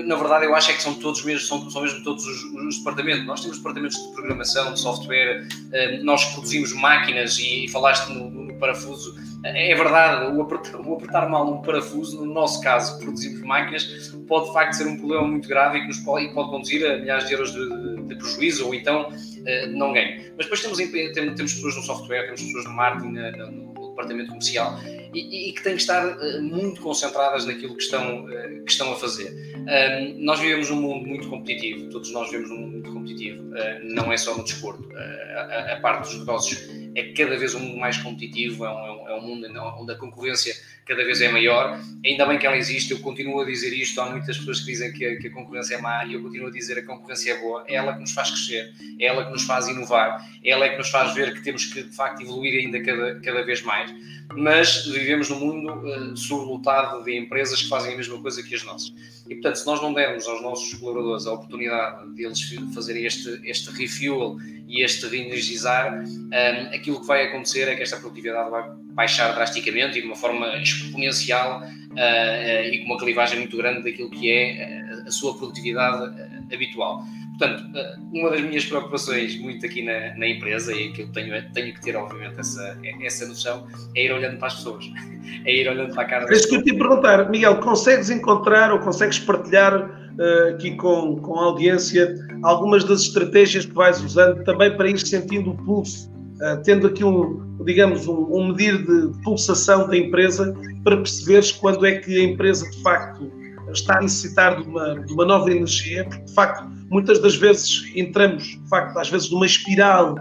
na verdade, eu acho é que são todos mesmo, são, são mesmo todos os, os, departamentos. Nós temos departamentos de programação, de software, uh, nós produzimos máquinas e, e falaste no, no, parafuso. É verdade, o apertar, o apertar, mal um parafuso, no nosso caso, produzimos máquinas, pode de facto ser um problema muito grave e que nos pode, e pode conduzir a milhares de euros de, de, prejuízo ou então uh, não ganho. Mas depois temos, temos, pessoas no software, temos pessoas no marketing, no, no departamento comercial e, e, que têm que estar uh, muito concentradas naquilo que estão, uh, que estão a fazer. Um, nós vivemos num mundo muito competitivo, todos nós vivemos num mundo muito competitivo, não é só no desporto. A, a, parte dos negócios é cada vez um mundo mais competitivo, é um, é um mundo onde a concorrência cada vez é maior. Ainda bem que ela existe, eu continuo a dizer isto. Há muitas pessoas que dizem que a, que a concorrência é má e eu continuo a dizer que a concorrência é boa. É ela que nos faz crescer, é ela que nos faz inovar, é ela que nos faz ver que temos que, de facto, evoluir ainda cada, cada vez mais mas vivemos num mundo uh, sublotado de empresas que fazem a mesma coisa que as nossas. E, portanto, se nós não dermos aos nossos colaboradores a oportunidade de eles fazerem este, este refuel e este reenergizar, um, aquilo que vai acontecer é que esta produtividade vai baixar drasticamente e de uma forma exponencial uh, uh, e com uma clivagem muito grande daquilo que é a sua produtividade habitual. Portanto, uma das minhas preocupações muito aqui na, na, empresa e que eu tenho, tenho que ter, obviamente, essa, essa noção, é ir olhando para as pessoas, é ir olhando para a cara. É isso que eu te perguntar, Miguel, consegues encontrar ou consegues partilhar uh, aqui com, com a audiência algumas das estratégias que vais usando também para ir sentindo o pulso, uh, tendo aqui um, digamos, um, um medir de pulsação da empresa para perceberes quando é que a empresa de facto está a necessitar de uma, de uma nova energia, porque de facto muitas das vezes entramos, de facto, às vezes numa espiral,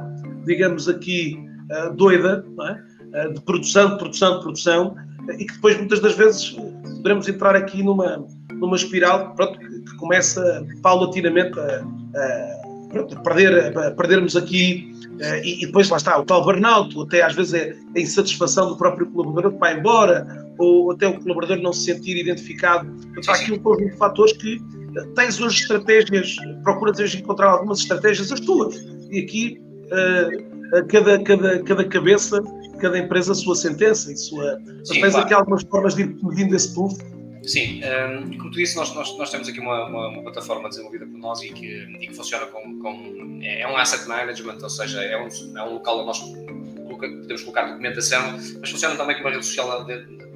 digamos aqui, uh, doida, é? de produção, de produção, de produção, e que depois muitas das vezes poderemos entrar aqui numa, numa espiral pronto, que, começa paulatinamente a, a, perder, a perdermos aqui Uh, e, e, depois lá está, o tal burnout, até às vezes é a insatisfação do próprio colaborador que vai embora, ou até o colaborador não se sentir identificado. Portanto, há aqui um conjunto de fatores que tens hoje estratégias, procuras hoje encontrar algumas estratégias, as tuas. E aqui uh, cada, cada, cada cabeça, cada empresa a sua sentença e sua. Sim, tens claro. aqui algumas formas de ir medindo esse pulso. Sim, um, ehm, como tu disse, nós, nós, nós temos aqui uma, uma, uma, plataforma desenvolvida por nós e que, e que funciona com, com, É um asset management, ou seja, é um, é um local onde nós podemos colocar documentação, mas funciona também como uma rede social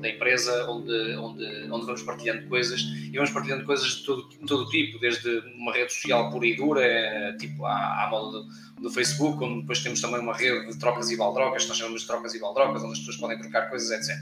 da empresa, onde, onde, onde vamos partilhando coisas e vamos partilhando coisas de todo, todo tipo, desde uma rede social pura e dura, tipo à, à moda do, do, Facebook, onde depois temos também uma rede de trocas e baldrocas, nós chamamos de trocas e baldrocas, onde as pessoas podem trocar coisas, etc.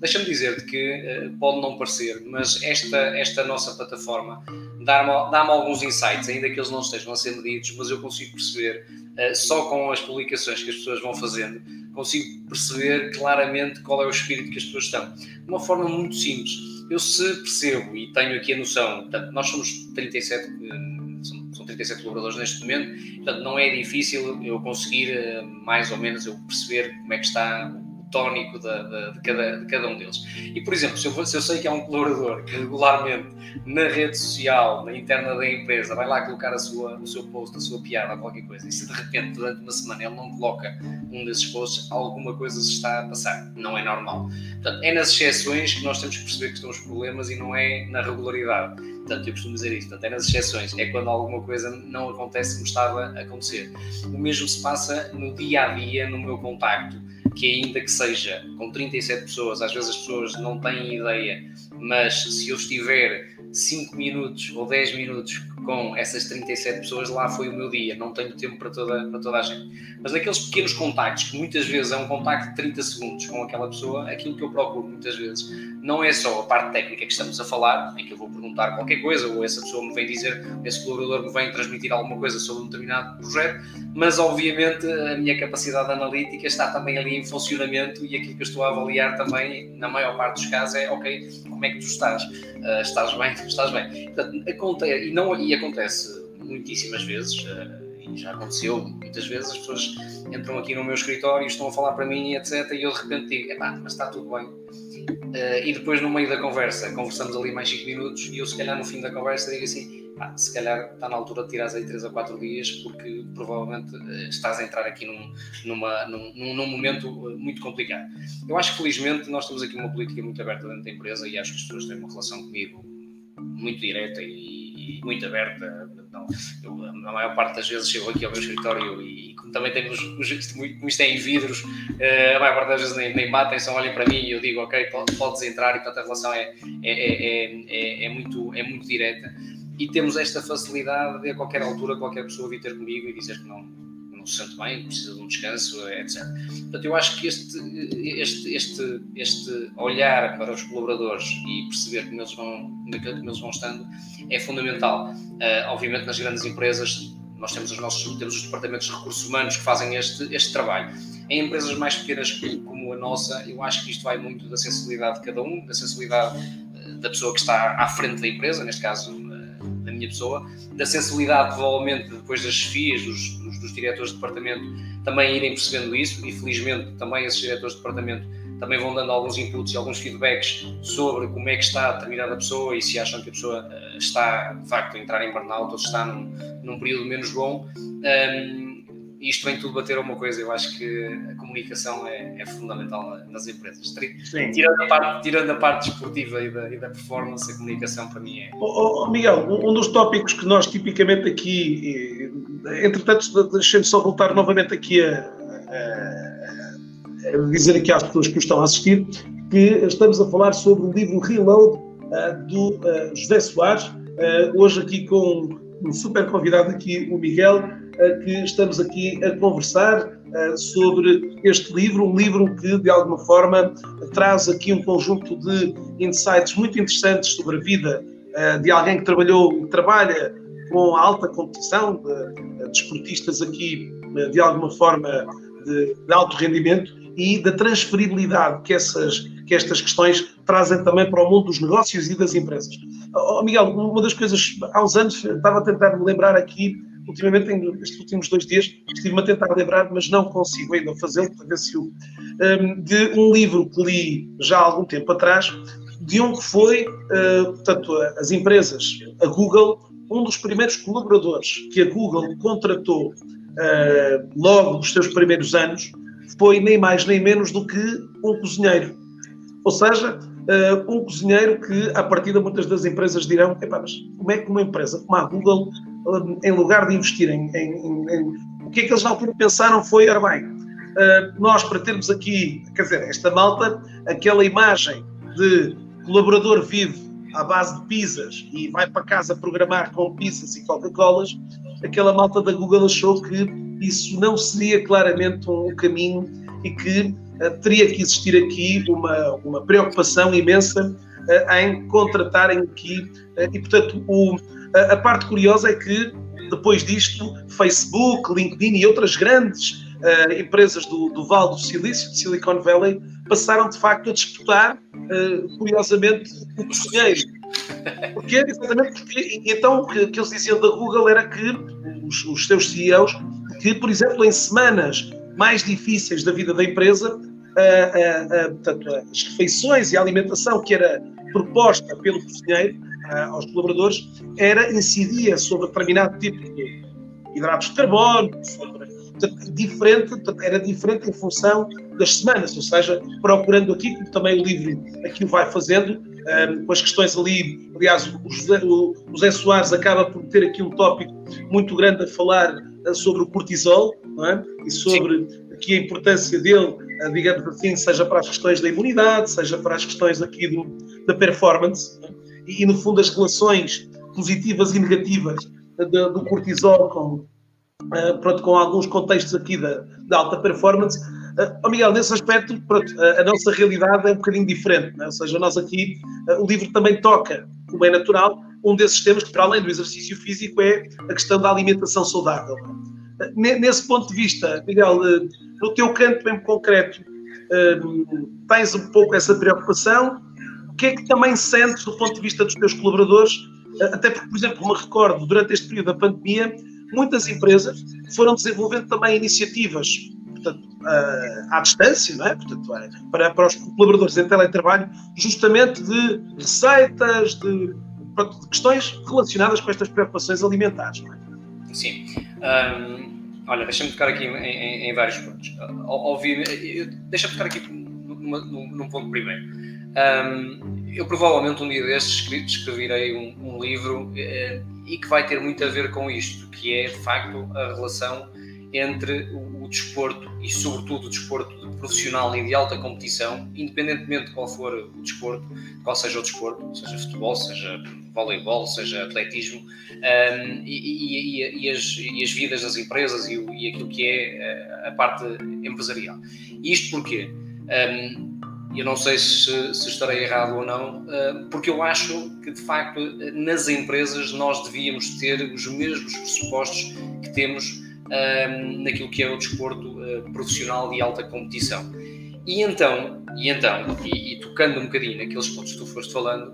Deixa-me dizer-te que uh, pode não parecer, mas esta, esta nossa plataforma dá-me dá alguns insights, ainda que eles não estejam a ser medidos, mas eu consigo perceber, uh, só com as publicações que as pessoas vão fazendo, consigo perceber claramente qual é o espírito que as pessoas estão. De uma forma muito simples. Eu se percebo e tenho aqui a noção, portanto, nós somos 37, eh, são 37 colaboradores neste momento, portanto, não é difícil eu conseguir eh, mais ou menos eu perceber como é que está tónico de, cada, de cada um deles. E, por exemplo, se eu, se eu sei que há um colaborador que regularmente na rede social, na interna da empresa, vai lá colocar a sua, o seu post, a sua piada, qualquer coisa, e se de repente, durante uma semana, ele não coloca um desses posts, alguma coisa se está a passar. Não é normal. Portanto, é nas exceções que nós temos que perceber que estão os problemas e não é na regularidade. Portanto, eu costumo dizer isto, portanto, é nas exceções, é quando alguma coisa não acontece como estava a acontecer. O mesmo se passa no dia a dia, no meu contacto que ainda que seja com 37 pessoas, às vezes as pessoas não têm ideia, mas se eu estiver 5 minutos ou 10 minutos com essas 37 pessoas, lá foi o meu dia. Não tenho tempo para toda, para toda a gente. Mas naqueles pequenos contactos, que muitas vezes é um contacto de 30 segundos com aquela pessoa, aquilo que eu procuro muitas vezes não é só a parte técnica que estamos a falar, em que eu vou perguntar qualquer coisa, ou essa pessoa me vem dizer, esse colaborador me vem transmitir alguma coisa sobre um determinado projeto, mas obviamente a minha capacidade analítica está também ali em funcionamento e aquilo que eu estou a avaliar também, na maior parte dos casos, é ok, como é que tu estás? Uh, estás bem? Estás bem? Portanto, acontece, e, não, e acontece muitíssimas vezes, uh, e já aconteceu muitas vezes, as pessoas entram aqui no meu escritório estão a falar para mim, etc. E eu de repente digo, epá, mas está tudo bem. Uh, e depois no meio da conversa, conversamos ali mais 5 minutos e eu se calhar no fim da conversa digo assim, ah, se calhar está na altura de tirares aí 3 ou 4 dias porque provavelmente uh, estás a entrar aqui num, numa, num, num, momento muito complicado. Eu acho que felizmente nós temos aqui uma política muito aberta dentro da empresa e acho que as pessoas têm uma relação comigo muito direta e e muito aberta. Não, eu, a maior parte das vezes chego aqui ao meu escritório e, como também temos os, como isto é em vidros, uh, a maior parte das vezes nem, nem batem, só olhem para mim e eu digo, ok, podes entrar, e portanto a relação é, é, é, é, é, muito, é muito direta. E temos esta facilidade de a qualquer altura qualquer pessoa vir ter comigo e dizer que não, não se sente bem, precisa de um descanso, etc. Portanto, eu acho que este, este, este, este olhar para os colaboradores e perceber como eles vão, como eles vão estando é fundamental. Uh, obviamente, nas grandes empresas, nós temos os nossos temos os departamentos de recursos humanos que fazem este, este trabalho. Em empresas mais pequenas como a nossa, eu acho que isto vai muito da sensibilidade de cada um, da sensibilidade uh, da pessoa que está à frente da empresa, neste caso minha pessoa, da sensibilidade, provavelmente, depois das chefias, dos, dos, dos diretores de departamento, também irem percebendo isso, e felizmente também esses diretores de departamento também vão dando alguns inputs e alguns feedbacks sobre como é que está determinada pessoa e se acham que a pessoa eh, está, de facto, a entrar em burnout ou se está num, num período menos bom. Um, isto vem tudo bater a uma coisa, eu acho que a comunicação é, é fundamental nas empresas. Tirando a, parte, tirando a parte desportiva e da, e da performance, a comunicação para mim é. Oh, oh, Miguel, um dos tópicos que nós tipicamente aqui, entretanto, deixem-me só voltar novamente aqui a, a, a, dizer aqui às pessoas que estão a assistir que estamos a falar sobre o livro Reload uh, do uh, José Soares, uh, hoje aqui com um super convidado aqui, o Miguel, que estamos aqui a conversar sobre este livro, um livro que de alguma forma traz aqui um conjunto de insights muito interessantes sobre a vida de alguém que trabalhou, trabalha com alta competição, de, de esportistas aqui de alguma forma de, de alto rendimento e da transferibilidade que, essas, que estas questões trazem também para o mundo dos negócios e das empresas. Oh, Miguel, uma das coisas, há uns anos, estava a tentar me lembrar aqui ultimamente, nestes últimos dois dias, estive-me a tentar lembrar, mas não consigo ainda fazê-lo, para ver se eu, um, de um livro que li já há algum tempo atrás, de um que foi, uh, portanto, as empresas, a Google, um dos primeiros colaboradores que a Google contratou uh, logo nos seus primeiros anos, foi nem mais nem menos do que um cozinheiro. Ou seja, uh, um cozinheiro que, a partir de muitas das empresas dirão: mas como é que uma empresa como a Google em lugar de investir em, em, em, O que é que eles na altura pensaram foi, ora bem, uh, nós para termos aqui, quer dizer, esta malta, aquela imagem de colaborador vive à base de pizzas e vai para casa programar com pizzas e Coca-Colas, aquela malta da Google achou que isso não seria claramente um caminho e que uh, teria que existir aqui uma, uma preocupação imensa uh, em contratarem aqui, uh, e portanto o a, parte curiosa é que, depois disto, Facebook, LinkedIn e outras grandes uh, empresas do, do Vale do Silício, de Silicon Valley, passaram de facto a disputar, uh, curiosamente, o cozinheiro. Porquê? Exatamente porque, então, o que, que, eles diziam da Google era que os, os seus CEOs, que, por exemplo, em semanas mais difíceis da vida da empresa, uh, portanto, as refeições e a alimentação que era proposta pelo cozinheiro aos colaboradores era incidia sobre determinado tipo de hidratos de carbono, sobre, diferente, era diferente em função das semanas, ou seja, procurando aqui, como também o livro aqui o vai fazendo, um, com as questões ali, aliás, o José, o José Soares acaba por ter aqui um tópico muito grande a falar uh, sobre o cortisol, é? e sobre Sim. aqui a importância dele, uh, digamos assim, seja para as questões da imunidade, seja para as questões aqui do, da performance, é? E, e, no fundo as relações positivas e negativas do, do cortisol, com, uh, pronto, com alguns contextos aqui da, da alta performance. Uh, oh Miguel, nesse aspecto, pronto, a, a, nossa realidade é um bocadinho diferente, né? ou seja, nós aqui, uh, o livro também toca, como é natural, um desses temas que, para além do exercício físico, é a questão da alimentação saudável. Nesse ponto de vista, Miguel, no teu canto mesmo concreto, tens um pouco essa preocupação? O que é que também sentes do ponto de vista dos teus colaboradores? Até porque, por exemplo, me recordo, durante este período da pandemia, muitas empresas foram desenvolvendo também iniciativas portanto, à distância, não é? Portanto, é, para, para os colaboradores em teletrabalho, justamente de receitas, de, de questões relacionadas com estas preocupações alimentares. É? Sim. Um, olha, deixa-me tocar aqui em, em, em vários pontos. Deixa-me tocar aqui numa, num, ponto primeiro. Um, eu provavelmente um dia destes escreverei um, um livro uh, e que vai ter muito a ver com isto, que é de facto a relação entre o, o desporto e, sobretudo, o desporto de profissional e de alta competição, independentemente de qual for o desporto, qual seja o desporto, seja futebol, seja voleibol, seja atletismo, um, e, e, e, as, e, as, vidas das empresas e, aquilo que é a parte empresarial. Isto porquê? Um, eu não sei se, se, estarei errado ou não, porque eu acho que de facto nas empresas nós devíamos ter os mesmos pressupostos que temos um, naquilo que é o desporto uh, profissional de alta competição. E então, e, então e, e, tocando um bocadinho naqueles pontos que tu foste falando,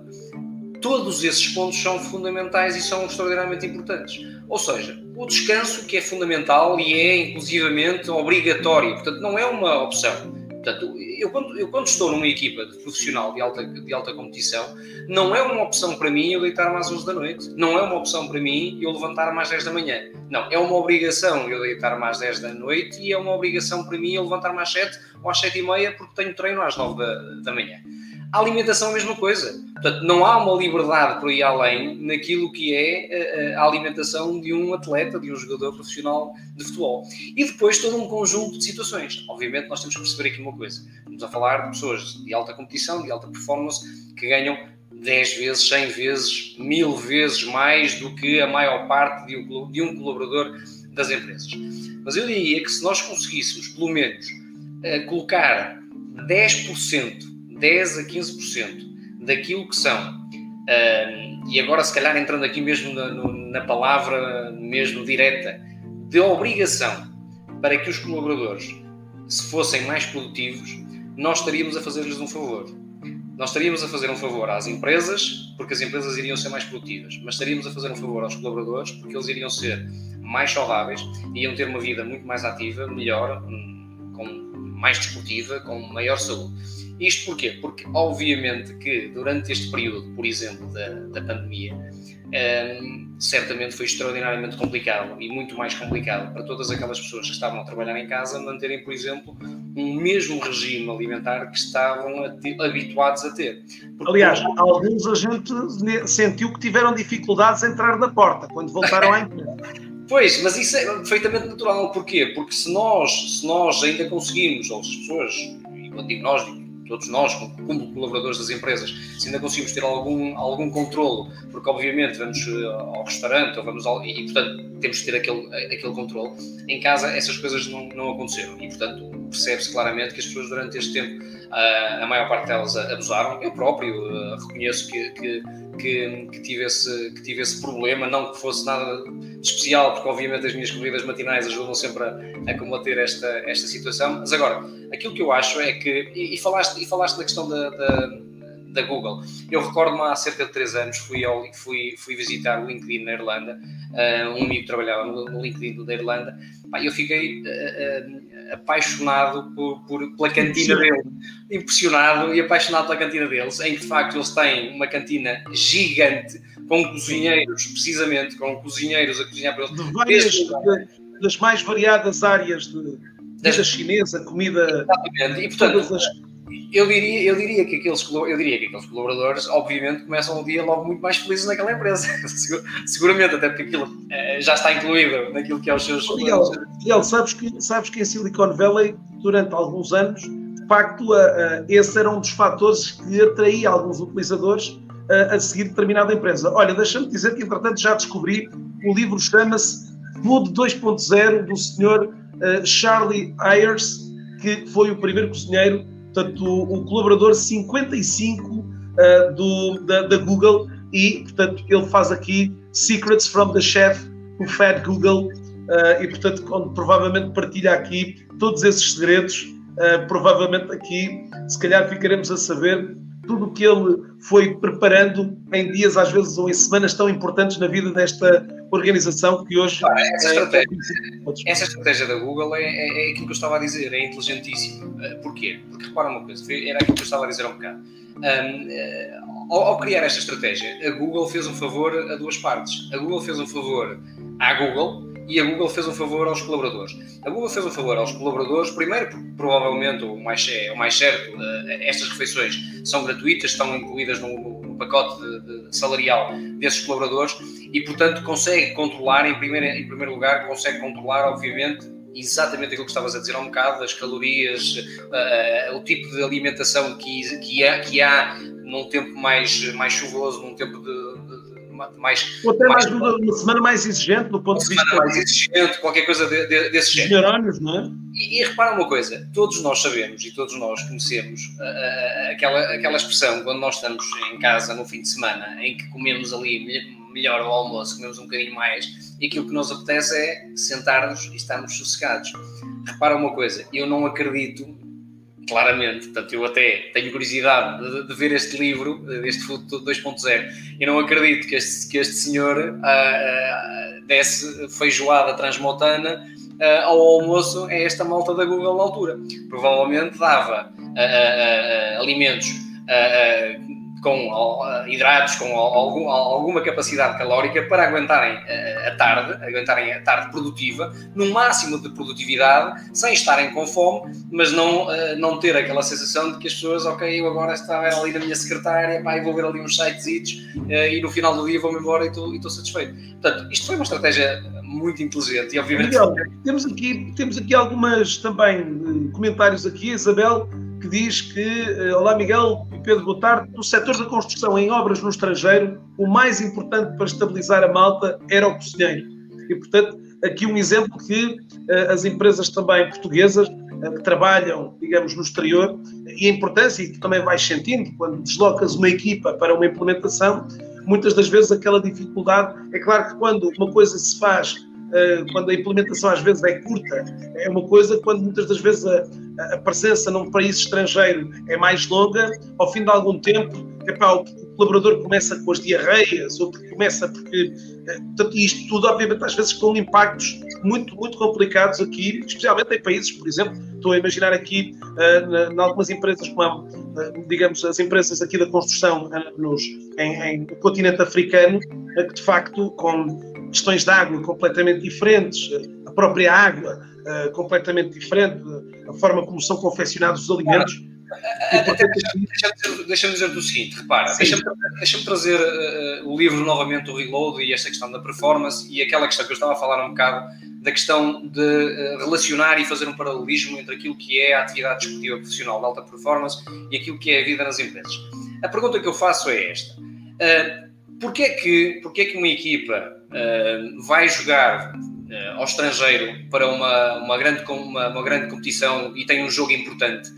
todos esses pontos são fundamentais e são extraordinariamente importantes. Ou seja, o descanso que é fundamental e é inclusivamente obrigatório, portanto não é uma opção. Portanto, eu quando, eu quando estou numa equipa de profissional de alta, de alta competição, não é uma opção para mim eu deitar mais às 11 da noite. Não é uma opção para mim eu levantar mais às 10 da manhã. Não, é uma obrigação eu deitar mais às 10 da noite e é uma obrigação para mim eu levantar mais às 7 ou às 7 e meia porque tenho treino às 9 da, da manhã. A alimentação é a mesma coisa. Portanto, não há uma liberdade por ir além naquilo que é eh, eh, a alimentação de um atleta, de um jogador profissional de futebol. E depois todo um conjunto de situações. Obviamente, nós temos que perceber aqui uma coisa. Estamos a falar de pessoas de alta competição, de alta performance, que ganham 10 vezes, 100 vezes, mil vezes mais do que a maior parte de um, de um colaborador das empresas. Mas eu diria que se nós conseguíssemos, pelo menos, eh, colocar 10% 10 a 15% daquilo que são, uh, e agora se calhar entrando aqui mesmo na, na palavra mesmo direta, de obrigação para que os colaboradores se fossem mais produtivos, nós estaríamos a fazer-lhes um favor. Nós estaríamos a fazer um favor às empresas, porque as empresas iriam ser mais produtivas, mas estaríamos a fazer um favor aos colaboradores, porque eles iriam ser mais saudáveis, iriam ter uma vida muito mais ativa, melhor, hum, com, mais desportiva, com maior saúde. Isto porquê? Porque, obviamente, que durante este período, por exemplo, da, da pandemia, um, certamente foi extraordinariamente complicado e muito mais complicado para todas aquelas pessoas que estavam a trabalhar em casa manterem, por exemplo, um mesmo regime alimentar que estavam a ter, habituados a ter. Porque, Aliás, alguns a gente sentiu que tiveram dificuldades em entrar na porta quando voltaram à empresa. Pois, mas isso é perfeitamente natural. Porquê? Porque se nós, se nós ainda conseguimos, ou se as pessoas, e quando digo nós, digo todos nós, como colaboradores das empresas, se ainda conseguimos ter algum, algum controle, porque obviamente vamos eh, ao restaurante ou vamos ao, e, portanto temos que ter aquele, aquele controle. Em casa essas coisas não, não aconteceram e portanto percebe-se claramente que as pessoas durante este tempo, a, a maior parte delas abusaram. Eu próprio uh, reconheço que, que, que, que, tive esse, que tive esse problema, não que fosse nada especial, porque obviamente as minhas corridas matinais ajudam sempre a, a combater esta, esta situação. Mas agora, aquilo que eu acho é que, e, e falaste, e falaste da questão da, da, da Google, eu recordo-me há cerca de 3 anos, fui, ao, fui, fui visitar o LinkedIn na Irlanda, uh, um amigo trabalhava no, LinkedIn da Irlanda, e eu fiquei uh, uh, apaixonado por, por, pela cantina dele, impressionado e apaixonado pela cantina deles, em que de facto eles têm uma cantina gigante, com cozinheiros, precisamente, com cozinheiros a cozinhar para eles. De várias, das mais variadas áreas de comida chinesa, comida. Exatamente. E portanto. Eu, diria, eu, diria que aqueles, eu diria que aqueles colaboradores, obviamente, começam o dia logo muito mais felizes naquela empresa. Seguramente, até porque aquilo eh, já está incluído naquilo que é os seus. Miguel, sabes, que, sabes que em Silicon Valley, durante alguns anos, de facto, a, a, esse era um dos fatores que atraía alguns utilizadores a, a seguir determinada empresa. Olha, deixa-me dizer que, entretanto, já descobri, o livro chama-se Food 2.0 do senhor uh, Charlie Ayers, que foi o primeiro cozinheiro, portanto, o, o colaborador 55 uh, do, da, da, Google, e, portanto, ele faz aqui Secrets from the Chef who fed Google, uh, e, portanto, provavelmente partilha aqui todos esses segredos, uh, provavelmente aqui, se calhar, ficaremos a saber tudo o que ele foi preparando em dias, às vezes, ou em semanas tão importantes na vida desta organização que hoje. Ah, essa, estratégia, é... essa, estratégia, da Google é, é, é, aquilo que eu estava a dizer, é inteligentíssimo. Uh, porquê? Porque repara uma coisa, era aquilo que eu estava a dizer há um bocado. Um, uh, ao, ao, criar esta estratégia, a Google fez um favor a duas partes. A Google fez um favor à Google e a Google fez um favor aos colaboradores. A Google fez um favor aos colaboradores, primeiro porque provavelmente o mais, é, o mais certo, uh, estas refeições são gratuitas, estão incluídas no pacote de, de salarial desses colaboradores e, portanto, consegue controlar, em primeiro, em primeiro lugar, consegue controlar, obviamente, exatamente aquilo que estavas a dizer há um bocado, as calorias, uh, o tipo de alimentação que, que, há, que há num tempo mais, mais chuvoso, num tempo de, mais. Ou até mais, uma, uma, semana mais exigente do ponto de vista. mais exigente, qualquer coisa de, de, desse género. Não é? E, e, repara uma coisa: todos nós sabemos e todos nós conhecemos uh, uh, aquela, aquela expressão quando nós estamos em casa no fim de semana em que comemos ali melhor o almoço, comemos um bocadinho mais e aquilo que nos apetece é sentar-nos e estarmos sossegados. Repara uma coisa: eu não acredito claramente. Portanto, eu até tenho curiosidade de, de ver este livro, este Food 2.0, e não acredito que este, que este senhor uh, desse feijoada transmontana uh, ao almoço a esta malta da Google na altura. Provavelmente dava alimentos com hidratos com algum, alguma capacidade calórica para aguentarem a tarde, aguentarem a tarde produtiva, no máximo de produtividade, sem estarem com fome, mas não, não ter aquela sensação de que as pessoas, ok, eu agora estava ali na minha secretária, pá, vou ver ali uns sites e no final do dia vou-me embora e estou, e estou satisfeito. Portanto, isto foi uma estratégia muito inteligente e obviamente... Miguel, temos, aqui, temos aqui algumas também eh, comentários aqui, Isabel, que diz que, eh, olá Miguel e Pedro, boa no setor da construção em obras no estrangeiro, o mais importante para estabilizar a malta era o cozinheiro. E, portanto, aqui um exemplo que uh, as empresas também portuguesas uh, que trabalham, digamos, no exterior, e a importância, e que também vais sentindo, quando deslocas uma equipa para uma implementação, muitas das vezes aquela dificuldade, é claro que quando uma coisa se faz quando a implementação às vezes é curta, é uma coisa, quando muitas das vezes a, a presença num país estrangeiro é mais longa, ao fim de algum tempo, epá, o colaborador começa com as diarreias, ou começa porque. Eh, portanto, isto tudo, obviamente, às vezes com impactos muito, muito complicados aqui, especialmente em países, por exemplo, estou a imaginar aqui, uh, em algumas empresas, como, uh, digamos, as empresas aqui da construção uh, nos, em, em, no continente africano, que de facto, com questões de água completamente diferentes, a própria água uh, completamente diferente, a forma como são confeccionados os alimentos. Deixa-me deixa dizer o seguinte: repara, deixa-me deixa trazer uh, o livro novamente, o Reload e esta questão da performance e aquela questão que eu estava a falar um bocado da questão de uh, relacionar e fazer um paralelismo entre aquilo que é a atividade desportiva profissional de alta performance e aquilo que é a vida nas empresas. A pergunta que eu faço é esta: uh, porquê, é que, porquê é que uma equipa vai jogar uh, ao estrangeiro para uma, uma, grande, uma, uma grande competição e tem um jogo importante,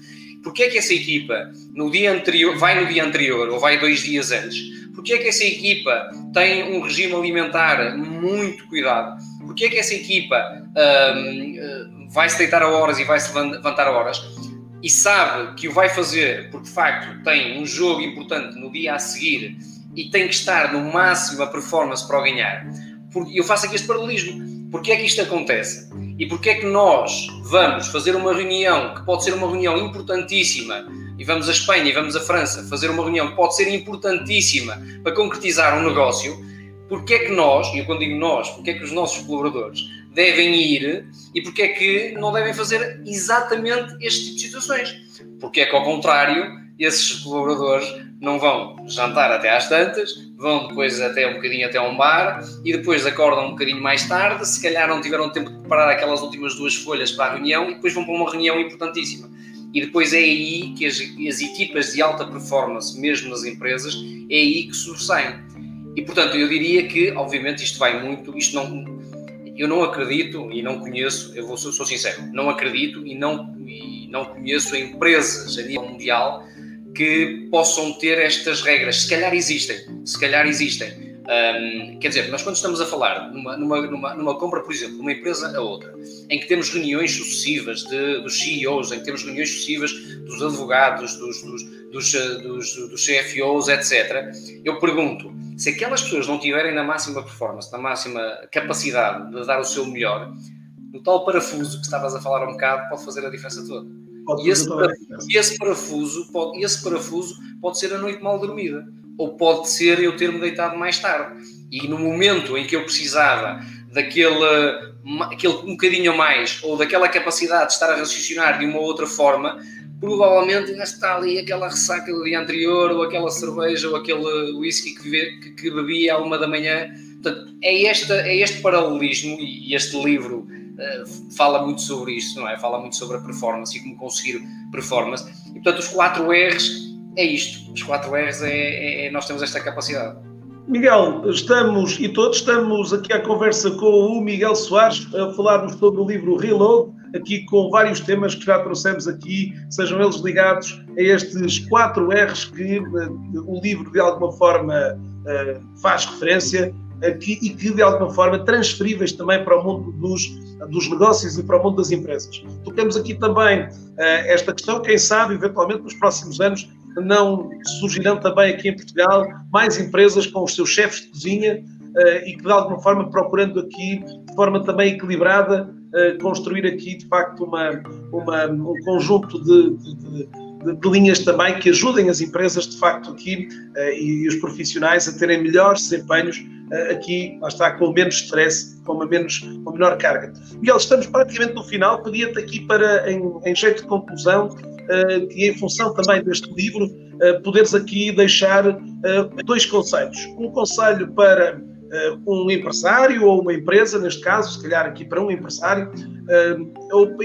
porque é que essa equipa no dia anterior, vai no dia anterior ou vai dois dias antes? Porque é que essa equipa tem um regime alimentar muito cuidado? Porque é que essa equipa uh, vai se deitar a horas e vai se levantar a horas? E sabe que o vai fazer porque de facto tem um jogo importante no dia a seguir e tem que estar no máximo a performance para o ganhar. Eu faço aqui este paralelismo. Porquê é que isto acontece? E porquê é que nós vamos fazer uma reunião que pode ser uma reunião importantíssima e vamos à Espanha e vamos à França fazer uma reunião que pode ser importantíssima para concretizar um negócio? Porquê é que nós, e eu quando digo nós, porquê é que os nossos colaboradores devem ir e porquê é que não devem fazer exatamente este tipo de situações? Porque é que, ao contrário, esses colaboradores não vão jantar até às tantas, vão depois até um bocadinho até um bar e depois acordam um bocadinho mais tarde, se calhar não tiveram tempo de preparar aquelas últimas duas folhas para a reunião e depois vão para uma reunião importantíssima. e depois é aí que as, as equipas de alta performance, mesmo nas empresas, é aí que sobressaem. E portanto, eu diria que, obviamente, isto vai muito, isto não, eu não acredito e não conheço, eu vou, sou, sou sincero, não acredito e não, e não conheço empresas a nível mundial que possam ter estas regras. Se calhar existem, se calhar existem, um, quer dizer, nós quando estamos a falar numa, numa, numa, numa, compra, por exemplo, de uma empresa a outra, em que temos reuniões sucessivas de, dos CEOs, em que temos reuniões sucessivas dos advogados, dos, dos, dos, dos, dos CFOs, etc., eu pergunto, se aquelas pessoas não tiverem na máxima performance, na máxima capacidade de dar o seu melhor, no tal parafuso que estavas a falar um bocado pode fazer a diferença toda. E esse, parafuso, esse, parafuso pode, esse parafuso pode ser a noite mal dormida ou pode ser eu ter-me deitado mais tarde. E no momento em que eu precisava daquele aquele um bocadinho mais, ou daquela capacidade de estar a raciocinar de uma outra forma, provavelmente ainda está ali aquela ressaca do dia anterior, ou aquela cerveja, ou aquele whisky que, que, que bebi à uma da manhã. Portanto, é, esta, é este paralelismo, e este livro fala muito sobre isto, não é? Fala muito sobre a performance e como conseguir performance. E, portanto, os 4 R's é isto. Os 4 R's é, é, é, nós temos esta capacidade. Miguel, estamos e todos estamos aqui à conversa com o Miguel Soares a falarmos sobre o livro Reload, aqui com vários temas que já trouxemos aqui, sejam eles ligados a estes 4 R's que uh, o livro de alguma forma uh, faz referência aqui e que de alguma forma transferíveis também para o mundo dos, dos negócios e para o mundo das empresas. Tocamos aqui também uh, esta questão, quem sabe, eventualmente nos próximos anos, não surgirão também aqui em Portugal mais empresas com os seus chefes de cozinha uh, e que de alguma forma procurando aqui de forma também equilibrada uh, construir aqui de facto uma, uma um conjunto de, de, de, de, linhas também que ajudem as empresas de facto aqui uh, e, os profissionais a terem melhores desempenhos aqui, lá está, com menos stress, com uma, menos, com menor carga. Miguel, estamos praticamente no final, pedia-te aqui para, em, em jeito de conclusão, e em função também deste livro, poderes aqui deixar dois conselhos. Um conselho para um empresário ou uma empresa, neste caso, se calhar aqui para um empresário,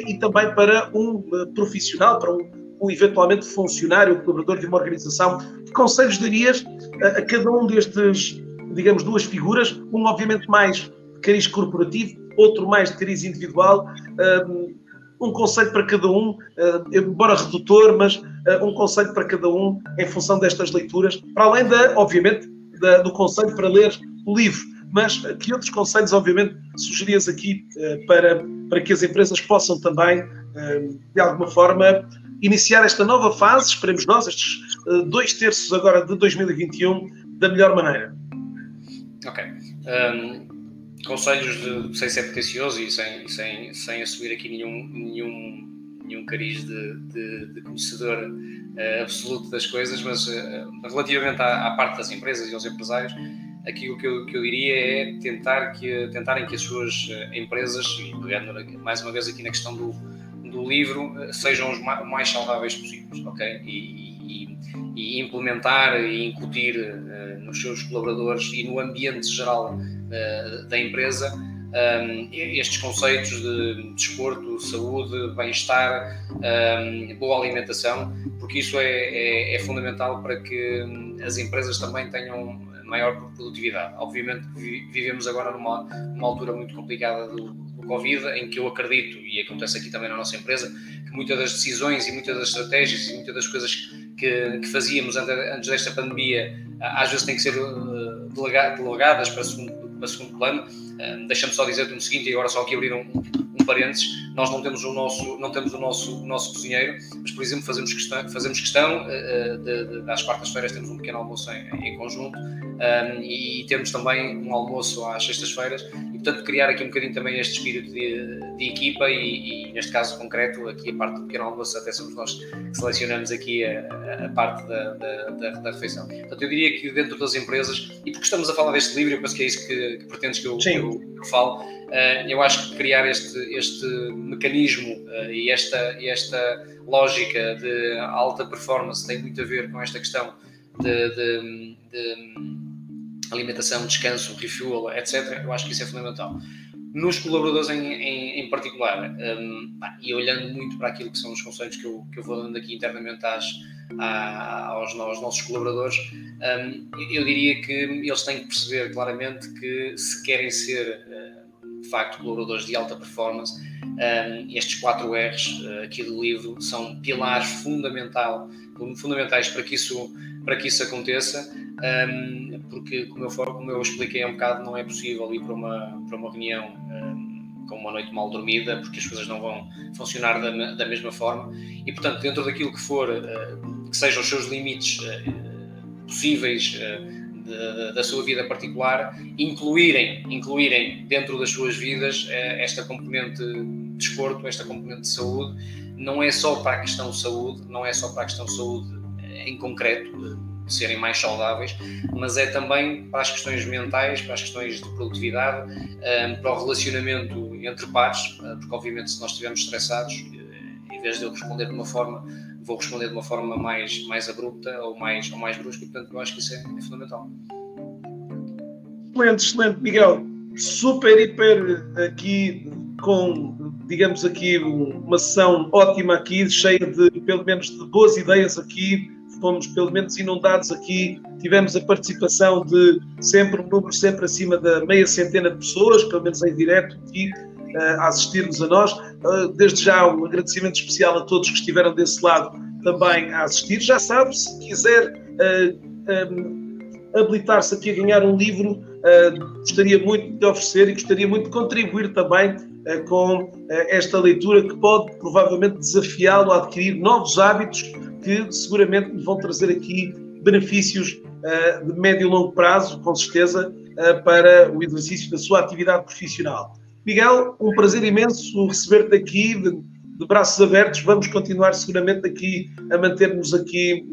e também para um profissional, para um, um eventualmente funcionário, colaborador de uma organização. Que conselhos darias a, a cada um destes, digamos, duas figuras? Um, obviamente, mais de cariz corporativo, outro mais de cariz individual um conceito para cada um, eh, embora redutor, mas eh, um conceito para cada um em função destas leituras, para além da, obviamente, da, do conceito para ler o livro. Mas eh, que outros conselhos, obviamente, sugerias aqui para, para que as empresas possam também, de alguma forma, iniciar esta nova fase, esperemos nós, estes dois terços agora de 2021, da melhor maneira? Ok. Um conselhos de, sem ser pretencioso e sem, sem, sem assumir aqui nenhum, nenhum, nenhum cariz de, de, de conhecedor uh, absoluto das coisas, mas uh, relativamente à, à, parte das empresas e aos empresários, aqui o que eu, que eu diria é tentar que, tentarem que as suas eh, empresas, e pegando mais uma vez aqui na questão do, do livro, sejam os mais, mais saudáveis possíveis, ok? E, e, e implementar e incutir uh, nos seus colaboradores e no ambiente geral uh, da empresa um, estes conceitos de desporto, saúde, bem-estar, um, boa alimentação, porque isso é, é, é, fundamental para que hum, as empresas também tenham maior produtividade. Obviamente vivemos agora numa, numa altura muito complicada do Covid, em que eu acredito, e acontece aqui também na nossa empresa, que muitas das decisões e muitas das estratégias e muitas das coisas que, que fazíamos antes desta pandemia às vezes têm que ser uh, delegadas para segundo, para segundo plano. Uh, Deixa-me só dizer-te o seguinte, e agora só aqui abrir um, um parênteses, nós não temos o nosso, não temos o nosso, o nosso cozinheiro, mas, por exemplo, fazemos questão, fazemos questão uh, de, de, às quartas-feiras temos um pequeno almoço em, em conjunto um, e temos também um almoço às sextas-feiras e, portanto, criar aqui um bocadinho também este espírito de, de equipa e, e, neste caso concreto, aqui a parte do pequeno almoço até somos nós que selecionamos aqui a, a parte da, da, da, da, refeição. Portanto, eu diria que dentro das empresas, e porque estamos a falar deste livro, eu penso que é isso que, que pretendes que eu, que eu, que eu falo, uh, eu acho que criar este, este mecanismo uh, e esta, esta lógica de alta performance tem muito a ver com esta questão de, de, de alimentação, descanso, refuel, etc. Eu acho que isso é fundamental. nos colaboradores em, em, em particular. Um, e olhando muito para aquilo que são os conselhos que eu, que eu vou dando aqui internamente às, aos, aos, nossos colaboradores, um, eu diria que eles têm que perceber claramente que se querem ser de facto colaboradores de alta performance, um, estes 4 R's uh, aqui do livro são pilares fundamental, fundamentais para que isso, para que isso aconteça, um, porque, como eu, como eu expliquei há um bocado, não é possível ir para uma, para uma reunião um, com uma noite mal dormida, porque as coisas não vão funcionar da, da mesma forma, e portanto, dentro daquilo que for, uh, que sejam os seus limites uh, possíveis de, da sua vida particular, incluírem, incluírem dentro das suas vidas eh, esta componente de desporto, esta componente de saúde, não é só para a questão de saúde, não é só para a questão de saúde eh, em concreto, de serem mais saudáveis, mas é também para as questões mentais, para as questões de produtividade, eh, para o relacionamento entre pares, porque obviamente se nós estivermos estressados, em vez de eu responder de uma forma vou responder de uma forma mais, mais abrupta ou mais, ou mais brusca, portanto eu acho que isso é, é fundamental. Excelente, excelente, Miguel. Super, hiper aqui com, digamos aqui, uma sessão ótima aqui, cheia de, pelo menos, de boas ideias aqui. Fomos, pelo menos, inundados aqui. Tivemos a participação de sempre um número sempre acima da meia centena de pessoas, pelo menos em direto aqui, a assistir-nos a nós. Ah, desde já um agradecimento especial a todos que estiveram desse lado também a assistir. Já sabe, se quiser ah, habilitar-se aqui a ganhar um livro, gostaria muito de oferecer e gostaria muito de contribuir também com esta leitura que pode provavelmente desafiá-lo a adquirir novos hábitos que seguramente vão trazer aqui benefícios de médio e longo prazo, com certeza, para o exercício da sua atividade profissional. Miguel, um prazer imenso receber-te aqui de, de, braços abertos. Vamos continuar seguramente aqui a manter-nos aqui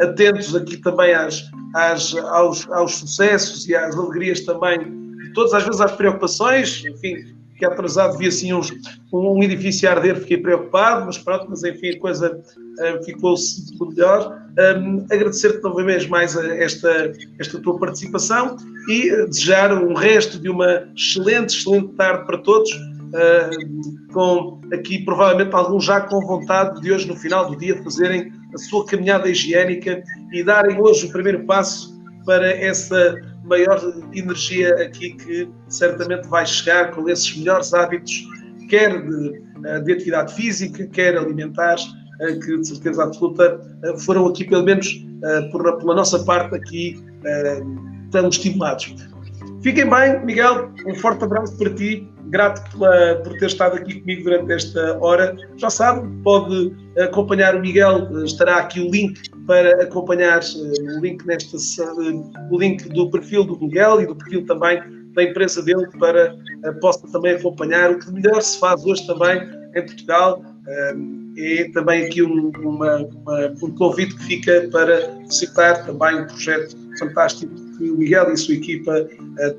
atentos aqui também às, às, aos, aos sucessos e às alegrias também de todos, às vezes às preocupações, enfim, que atrasado vi assim uns, um edifício a arder, fiquei preocupado, mas pronto, mas enfim a coisa uh, ficou-se melhor. Um, Agradecer-te novamente mais esta, esta tua participação e uh, desejar um resto de uma excelente, excelente tarde para todos, uh, com aqui provavelmente alguns já com vontade de hoje no final do dia fazerem a sua caminhada higiênica e darem hoje o primeiro passo para essa maior energia aqui que certamente vai chegar com esses melhores hábitos, quer de, de atividade física, quer alimentares, que de certeza absoluta eh, foram aqui, pelo menos por, pela nossa parte, aqui tão estimulados. Fiquem bem, Miguel, um forte abraço para ti, grato pela, por ter estado aqui comigo durante esta hora. Já sabe, pode acompanhar o Miguel, estará aqui o link para acompanhar o link nesta o link do perfil do Miguel e do perfil também da empresa dele para possa também acompanhar o que melhor se faz hoje também em Portugal e também aqui um, uma, uma, um convite que fica para citar também um projeto fantástico que o Miguel e a sua equipa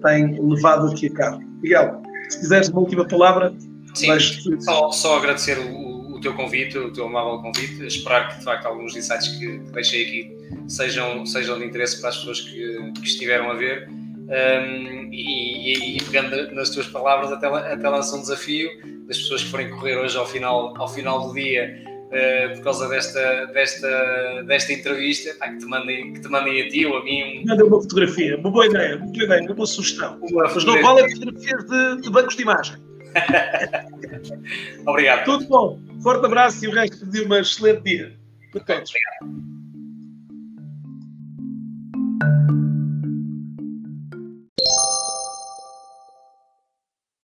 têm levado aqui a cabo. Miguel, se quiseres uma última palavra, Sim, só, só agradecer o o teu convite, o teu amável convite. Esperar que de facto alguns insights que, deixei aqui sejam, sejam de interesse para as pessoas que, que estiveram a ver. Um, e, e, e, pegando nas tuas palavras, até, até lança um desafio das pessoas que forem correr hoje ao final, ao final do dia uh, por causa desta, desta, desta entrevista, pá, que, te mandem, que te mandem a ti ou a mim. Um... Mandem uma fotografia, uma boa ideia, uma boa ideia, uma boa sugestão. Uma Mas não vale fotografias de, de bancos de imagem. Obrigado. Tudo bom. Forte abraço e o resto de um excelente dia. Para. Obrigado.